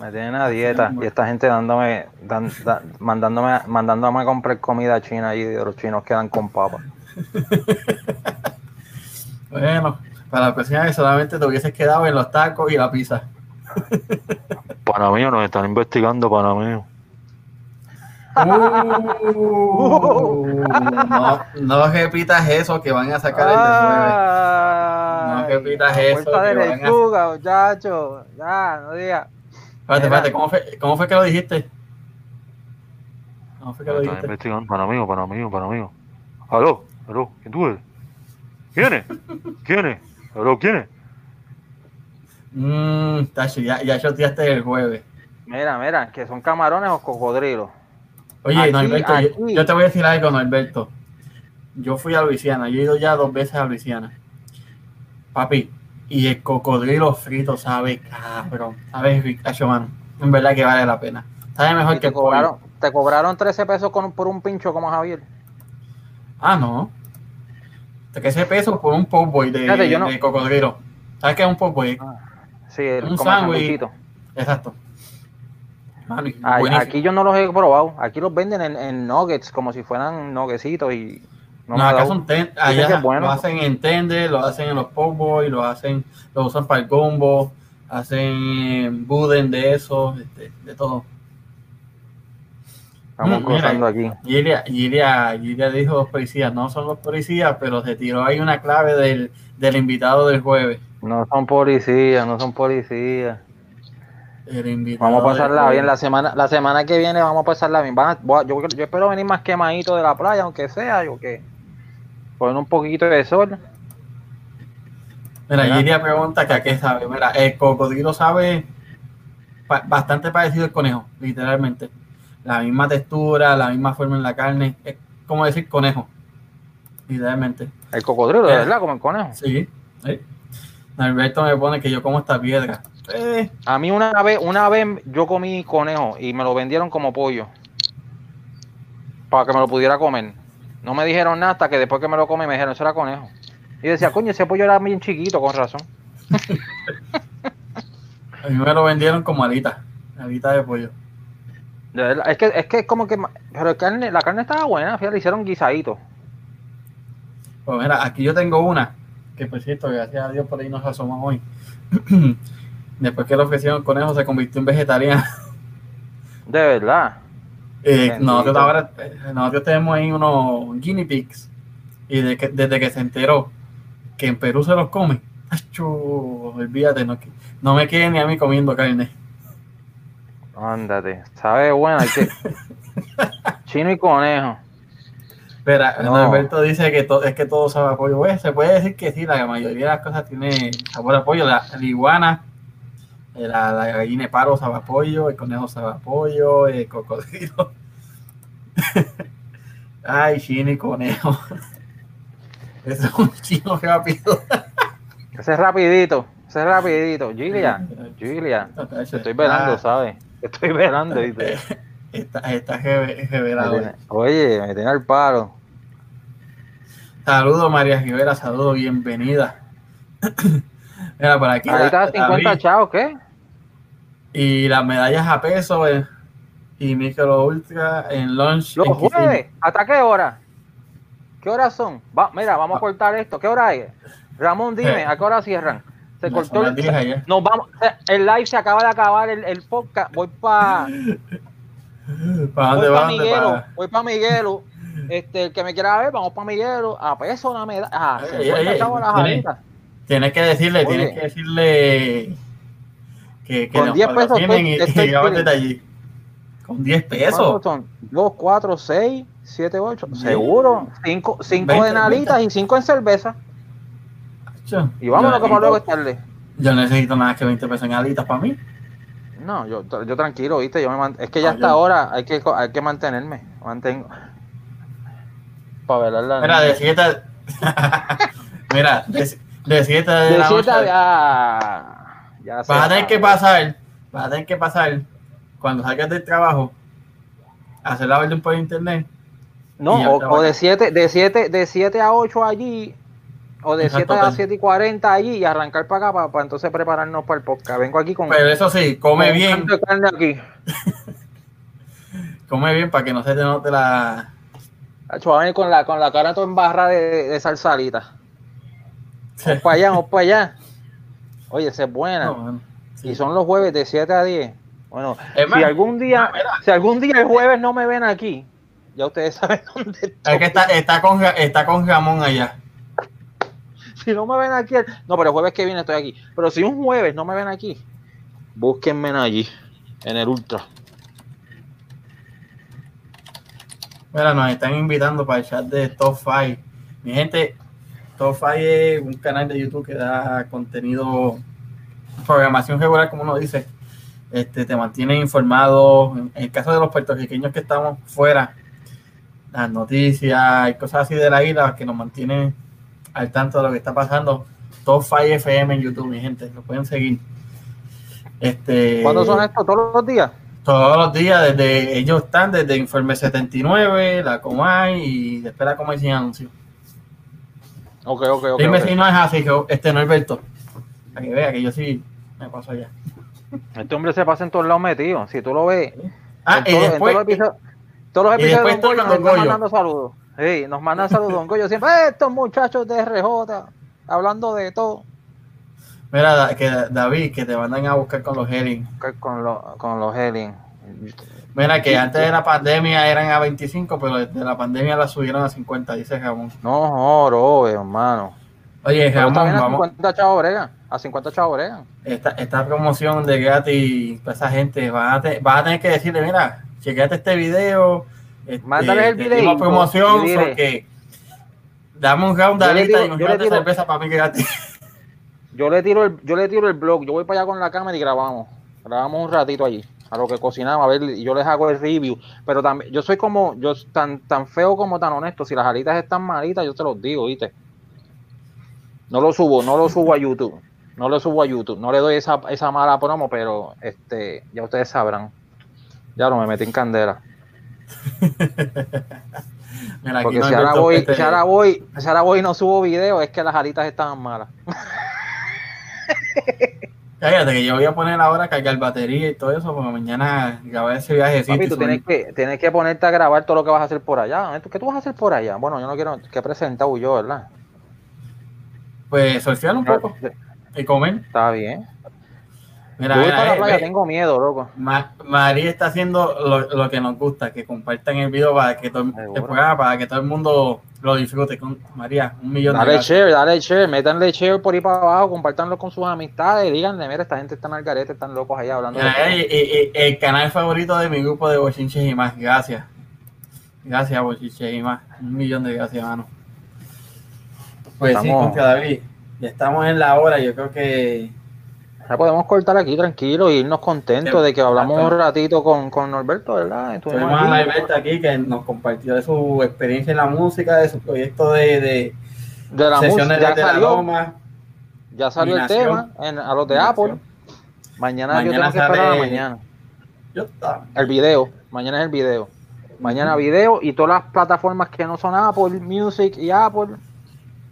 Me tienen a dieta y esta gente dándome, dan- da- mandándome, mandándome a comprar comida china y de los chinos quedan con papas. Bueno, para la próxima vez solamente te hubieses quedado en los tacos y la pizza. Para mí nos están investigando, para mí. Uh, no, no repitas eso que van a sacar el de jueves. No repitas eso, Puerta de que a- lechuga, muchacho. Ya, no digas. Espérate, espérate, ¿cómo fue, ¿cómo fue que lo dijiste? ¿Cómo fue que lo dijiste? investigando, para mí, para mí, para mí. Aló, aló, ¿quién tú eres? ¿Quién es? ¿Quién es? Aló, ¿quién es? Mmm, Tacho, ya, ya shoteaste el jueves. Mira, mira, que son camarones o cocodrilos. Oye, Aquí, Norberto, yo, aquí. yo te voy a decir algo, Norberto. Yo fui a Luisiana, yo he ido ya dos veces a Luisiana. Papi, y el cocodrilo frito sabe cabrón, sabe ricacho, mano. En verdad que vale la pena. Sabe mejor que te pollo. cobraron, te cobraron 13 pesos con, por un pincho como Javier. Ah, no. 13 pesos por un po'boy de, Fíjate, yo no- de cocodrilo. ¿Sabes qué es un po'boy? Sí, el, Un como el sándwich. sanguchito. Exacto. Buenísimo. aquí yo no los he probado. Aquí los venden en, en nuggets, como si fueran nuggecitos y No, no, acá son ten- allá bueno. lo hacen en tender, lo hacen en los po'boy, lo hacen, lo usan para el combo, hacen buden de eso, este, de todo. Estamos Mm, cruzando aquí. Gilia dijo los policías, no son los policías, pero se tiró ahí una clave del, del invitado del jueves. No son policías, no son policías. El invitado Vamos a pasarla bien. La semana, la semana que viene vamos a pasarla bien. Van a- voy a- yo, yo espero venir más quemadito de la playa, aunque sea, yo que. Poner un poquito de sol. Mira. Gilia pregunta que a qué sabe. Mira, el cocodrilo sabe pa- bastante parecido al conejo, literalmente. La misma textura, la misma forma en la carne. Es como decir conejo, literalmente. El cocodrilo, de Eh. verdad, como el conejo. Sí. sí. Alberto me pone que yo como esta piedra. Eh, A mí una vez, una vez yo comí conejo y me lo vendieron como pollo. Para que me lo pudiera comer. No me dijeron nada hasta que después que me lo comí me dijeron, eso era conejo. Y decía, coño, ese pollo era bien chiquito, con razón. A mí me lo vendieron como alita, alita de pollo. De verdad, es que es que es como que pero el carne, la carne estaba buena, fíjate, le hicieron guisadito. Pues mira, aquí yo tengo una, que por cierto, gracias a Dios por ahí nos asomamos hoy. Después que le ofrecieron conejo, se convirtió en vegetariana. De verdad. Eh, nosotros, ahora, eh, nosotros tenemos ahí unos guinea pigs. Y de que- desde que se enteró que en Perú se los come, ¡acho! olvídate, no, no me quiere ni a mí comiendo carne. Ándate, sabe hay que chino y conejo. Pero No. Alberto dice que to- es que todo sabe a pollo. Pues, se puede decir que sí, la mayoría de las cosas tiene sabor a pollo. La, la iguana, la, la gallina de paro sabe pollo, el conejo sabe pollo, el cocodrilo. Ay, chino y conejo. Eso es un chino rápido. Ese es rapidito, ese es rapidito. Gilia, Gilia, te estoy velando, ¿sabes? Te estoy velando, ¿viste? Está, está revelado. Oye, me tiene al palo. Saludos, María Rivera, saludos, bienvenida. Mira, por aquí. Ahí está la- 50 David. chavos, ¿qué? Y las medallas a peso eh, y micro ultra en lunch. Los jueves, ¿hasta qué hora? ¿Qué horas son? Va, mira, vamos a cortar esto. ¿Qué hora es? Ramón, dime, Eh. ¿a qué hora cierran? Se No, cortó el, 10 ayer. Nos vamos, el live se acaba de acabar, el, el podcast. Voy para ¿Para voy dónde pa va? ¿Dónde Miguelo, va? voy para Miguelo. Este, el que me quiera ver, vamos para Miguelo. A peso una medalla. Ah, Ey, 50 ey, chavos las tiene- alitas. Tienes que decirle, Oye. tienes que decirle que, que Con nos 10 pesos patrocinen y, estoy- estoy y allí. Con 10 ¿Cuántos pesos. son? 2, 4, 6, 7, 8. Seguro. 5 Veinte, en alitas y 5 en cerveza. Y vámonos que para luego es tarde. Yo necesito nada que 20 pesos en alitas para mí. No, yo, yo tranquilo, ¿viste? Yo me mant- es que ya Ah, hasta yo- ahora hay que, hay que mantenerme. Mantengo. Para velar la Mira, de 7 Mira, de, de 7 de, De la siete noche. a- ya, Vas a tener que pasar, vas a tener que pasar cuando salgas del trabajo, hacer la orden por internet. No, o, o de 7 de siete, de siete a 8 allí, o de Exacto, 7 a pues. 7 y 40 allí y arrancar para acá para, entonces prepararnos para el podcast. Vengo aquí con, Pero eso sí, come bien, carne aquí. come bien para que no se te note la. Con la, con la cara toda en barra de, de salsalita. Vamos para allá, vamos para allá. Oye, esa es buena. No, bueno, sí. Y son los jueves de 7 a 10. Bueno, Es más, si algún día, no, si algún día el jueves no me ven aquí, ya ustedes saben dónde estoy. Es que está, está, con, está con Ramón allá. Si no me ven aquí, no, pero el jueves que viene estoy aquí. Pero si un jueves no me ven aquí, búsquenme allí, en el Ultra. Mira, nos están invitando para el chat de Top 5. Mi gente, 5 es un canal de YouTube que da contenido, programación regular, como uno dice. Este, te mantiene informado. En el caso de los puertorriqueños que estamos fuera, las noticias y cosas así de la isla que nos mantienen al tanto de lo que está pasando. 5 FM en YouTube, mi gente, lo pueden seguir. Este, ¿Cuándo son estos? ¿Todos los días? todos los días, desde ellos están desde Informe 79, la Comay y después la Comay sin anuncio. Ok, ok, ok. Dime ok. si no es así, que este Norberto. Para que vea que yo sí me paso allá. Este hombre se pasa en todos lados metido. Si tú lo ves, Ah, en y todo- en después, todos los episodios, todos los episodios después de Don Goyo está nos están mandando saludos. Sí, nos mandan saludos Don Goyo siempre. "Eh, Estos muchachos de RJ, hablando de todo. mira, que David, que te mandan a buscar con los. Que Con, los con los Helen. Mira, que antes de la pandemia eran a 25, pero desde la pandemia la subieron a 50, dice Ramón. No, oro, hermano. Oye, Ramón, bien a vamos, 50 chavos bregan. A 50 chavos bregan. esta, esta promoción de gratis para esa gente, vas a, te- vas a tener que decirle, mira, chequeate este video. Este, el videíto dimos promoción porque dame un round de digo- y nos digo- cerveza para mí gratis. Yo le tiro el, yo le tiro el blog, yo voy para allá con la cámara y grabamos. Grabamos un ratito allí, a lo que cocinamos, a ver, y yo les hago el review. Pero también, yo soy como, yo tan, tan feo como tan honesto. Si las alitas están malitas, yo te los digo, ¿viste? No lo subo, no lo subo a YouTube. No lo subo a YouTube. No le doy esa, esa mala promo, pero este, ya ustedes sabrán. Ya no me metí en candela. Mira, Porque no si ahora, voy, este, si, ahora voy, si ahora voy y no subo video, es que las alitas estaban malas. Cállate, que yo voy a poner ahora a cargar batería y todo eso, porque mañana grabar ese viajecito. Papi, tú tienes que, tienes que ponerte a grabar todo lo que vas a hacer por allá. ¿Qué tú vas a hacer por allá? Bueno, yo no quiero que he presentado yo, ¿verdad? Pues surfear un poco y comer. Está bien. Mira, yo voy mira, para la eh, playa, tengo miedo, loco. Ma- María está haciendo lo, lo que nos gusta, que compartan el video para que todo, el- el programa, para que todo el mundo lo disfrute. Con María, un millón de Dale share, dale share, métanle share por ahí para abajo, compartanlo con sus amistades, díganle, mira, esta gente está en el garete, están locos allá hablando de Mira, eh, eh, eh, el canal favorito de mi grupo de Bochinches y más. Gracias. Gracias, Bochinches y más. Un millón de gracias, hermano. Pues sí, Estamos- contra David. Ya estamos en la hora. Yo creo que Ya podemos cortar aquí tranquilo y irnos contentos de que hablamos un ratito con, con Norberto, ¿verdad? Estuvimos tuvimos a aquí. Alberto aquí que nos compartió de su experiencia en la música, de su proyecto de, de de la música, sesiones ya de la salió, Loma. ya salió el tema en, a los de. Apple. Mañana, Mañana yo tengo que esperar a la sale- mañana. Yo. El video, mañana es el video. Mañana video y todas las plataformas que no son Apple Music y Apple.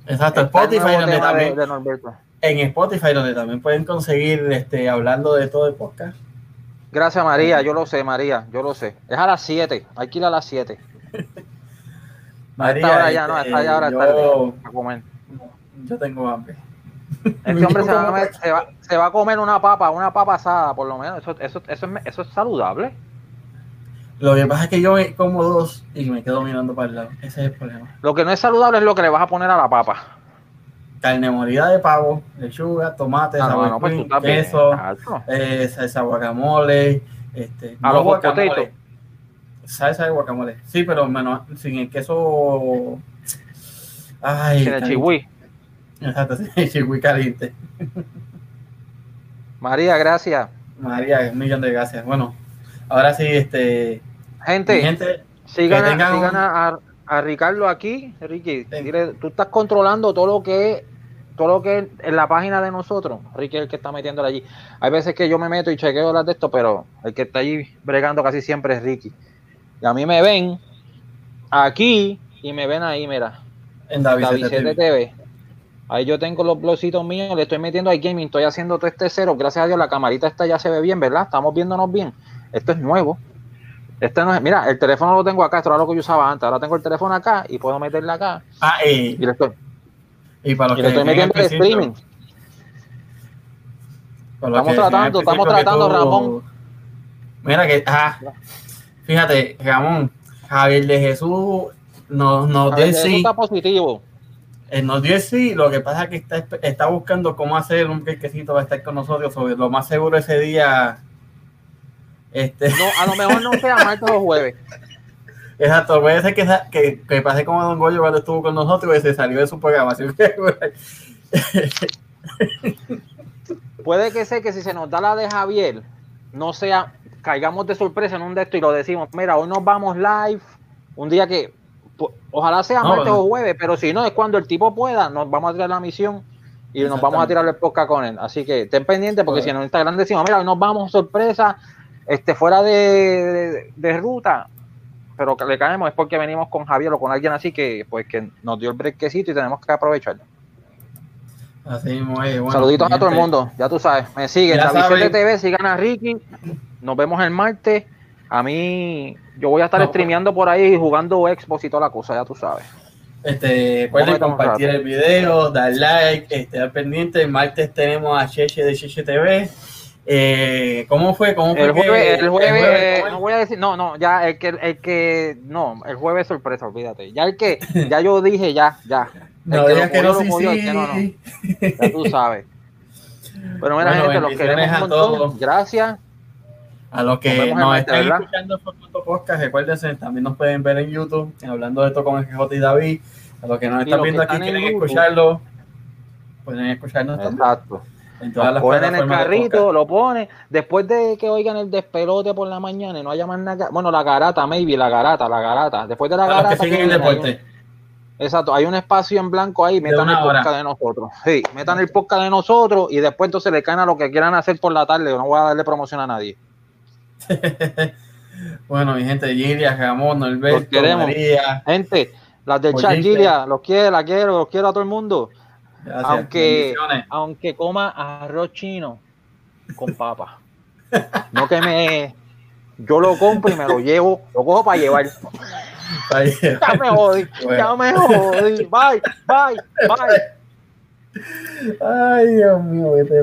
Exacto, Spotify, tema de- también, de Norberto. En Spotify, donde también pueden conseguir este hablando de todo el podcast. Gracias, María. Yo lo sé, María. Yo lo sé. Es a las 7. Hay que ir a las 7. María, esta hora ya, no, este, esta ya hora es yo, tarde. A comer. yo tengo hambre. Este hombre se va, a comer, se, va, se va a comer una papa, una papa asada, por lo menos. Eso, eso, eso, es, eso es saludable. Lo que pasa es que yo me como dos y me quedo mirando para el lado. Ese es el problema. Lo que no es saludable es lo que le vas a poner a la papa. Carne molida de pavo, lechuga, tomate, Ah, sour no, pues cream, queso, eh, salsa guacamole, este, A no los guacamole, salsa de guacamole. Sí, pero menos sin el queso. Ay, Sin el chihui. Exacto, sí, el chihui caliente. María, gracias. María, un millón de gracias. Bueno, ahora sí, este. Gente, gente, sigan, sigan un- a, Ricardo aquí. Ricky, dile, tú estás controlando todo lo que es todo lo que en la página de nosotros. Ricky es el que está metiéndole allí. Hay veces que yo me meto y chequeo las de esto, pero el que está allí bregando casi siempre es Ricky. Y a mí me ven aquí y me ven ahí, mira. en David, TV. TV. Ahí yo tengo los blogcitos míos, le estoy metiendo al gaming, estoy haciendo todo este cero. Gracias a Dios la camarita esta ya se ve bien, ¿verdad? Estamos viéndonos bien. Esto es nuevo. Este no es, mira, el teléfono lo tengo acá, esto era lo que yo usaba antes. Ahora tengo el teléfono acá y puedo meterle acá. Ah, y, Y le estoy, y para los y que estoy metiendo el streaming. para Estamos tratando, estamos tratando, Ramón. Mira que, ah, fíjate, Ramón, Javier de Jesús nos, nos dio el sí. está positivo. Eh, nos dio el sí, lo que pasa es que está, está buscando cómo hacer un quesito va a estar con nosotros. Sobre lo más seguro ese día. Este, No, a lo mejor no sea martes o jueves. exacto, puede ser que, que, que pase como Don Goyo cuando estuvo con nosotros y se salió de su programación. Puede que sea que si se nos da la de Javier, no sea, caigamos de sorpresa en un de esto y lo decimos, mira, hoy nos vamos live, un día que, ojalá sea No, martes no. o jueves, pero si no, es cuando el tipo pueda, nos vamos a tirar la misión y nos vamos a tirar el podcast con él. Así que estén pendientes porque Bueno. si en Instagram decimos, mira, hoy nos vamos sorpresa, este, fuera de, de- de ruta, pero que le caemos es porque venimos con Javier o con alguien así que, pues, que nos dio el brequecito y tenemos que aprovechar. Así es. Bueno, Saluditos a todo el mundo, ya tú sabes. Me siguen. 7 TV, sigan a Ricky. Nos vemos el martes. A mí, yo voy a estar No, streameando por ahí jugando Xbox y toda la cosa, ya tú sabes. Este, recuerden compartir el video, dar like, estar pendiente. El martes tenemos a Cheche de Cheche TV. Eh, ¿Cómo fue? ¿Cómo fue El que- jueves, el jueves, eh, no voy a decir, no, no, ya el que, el que, no, el jueves sorpresa, olvídate. Ya el que, ya yo dije, ya, ya. El No que lo que no, sí, el que no, no. Ya tú sabes. Pero mira, Bueno, gente, los queremos a todos. Gracias. A los que nos están ¿verdad? escuchando por podcast, recuérdense, también nos pueden ver en YouTube, hablando de esto con el GJ y David. A los que nos Y están viendo aquí quieren YouTube. escucharlo, pueden escucharnos también Exacto. En todas Lo las ponen en el de carrito, lo ponen. Después de que oigan el despelote por la mañana y no haya más nada. Bueno, la garata, maybe, la garata, la garata. Después de la A los garata. que siguen el hay un- deporte. exacto, hay un espacio en blanco ahí. Metan el hora. podcast de nosotros. Sí, metan el podcast de nosotros y después entonces le caen a lo que quieran hacer por la tarde. Yo no voy a darle promoción a nadie. Bueno, mi gente, Gilia, Ramón, Los Norberto, queremos. María. Gente, las del Por chat. Gilia, los quiero, la quiero, los quiero a todo el mundo. Gracias. Aunque, aunque coma arroz chino con papa. No que me. Yo lo compro y me lo llevo, lo cojo para llevar. Ya me jodí, ya me jodí. Bye, bye, bye. Ay, Dios mío, vete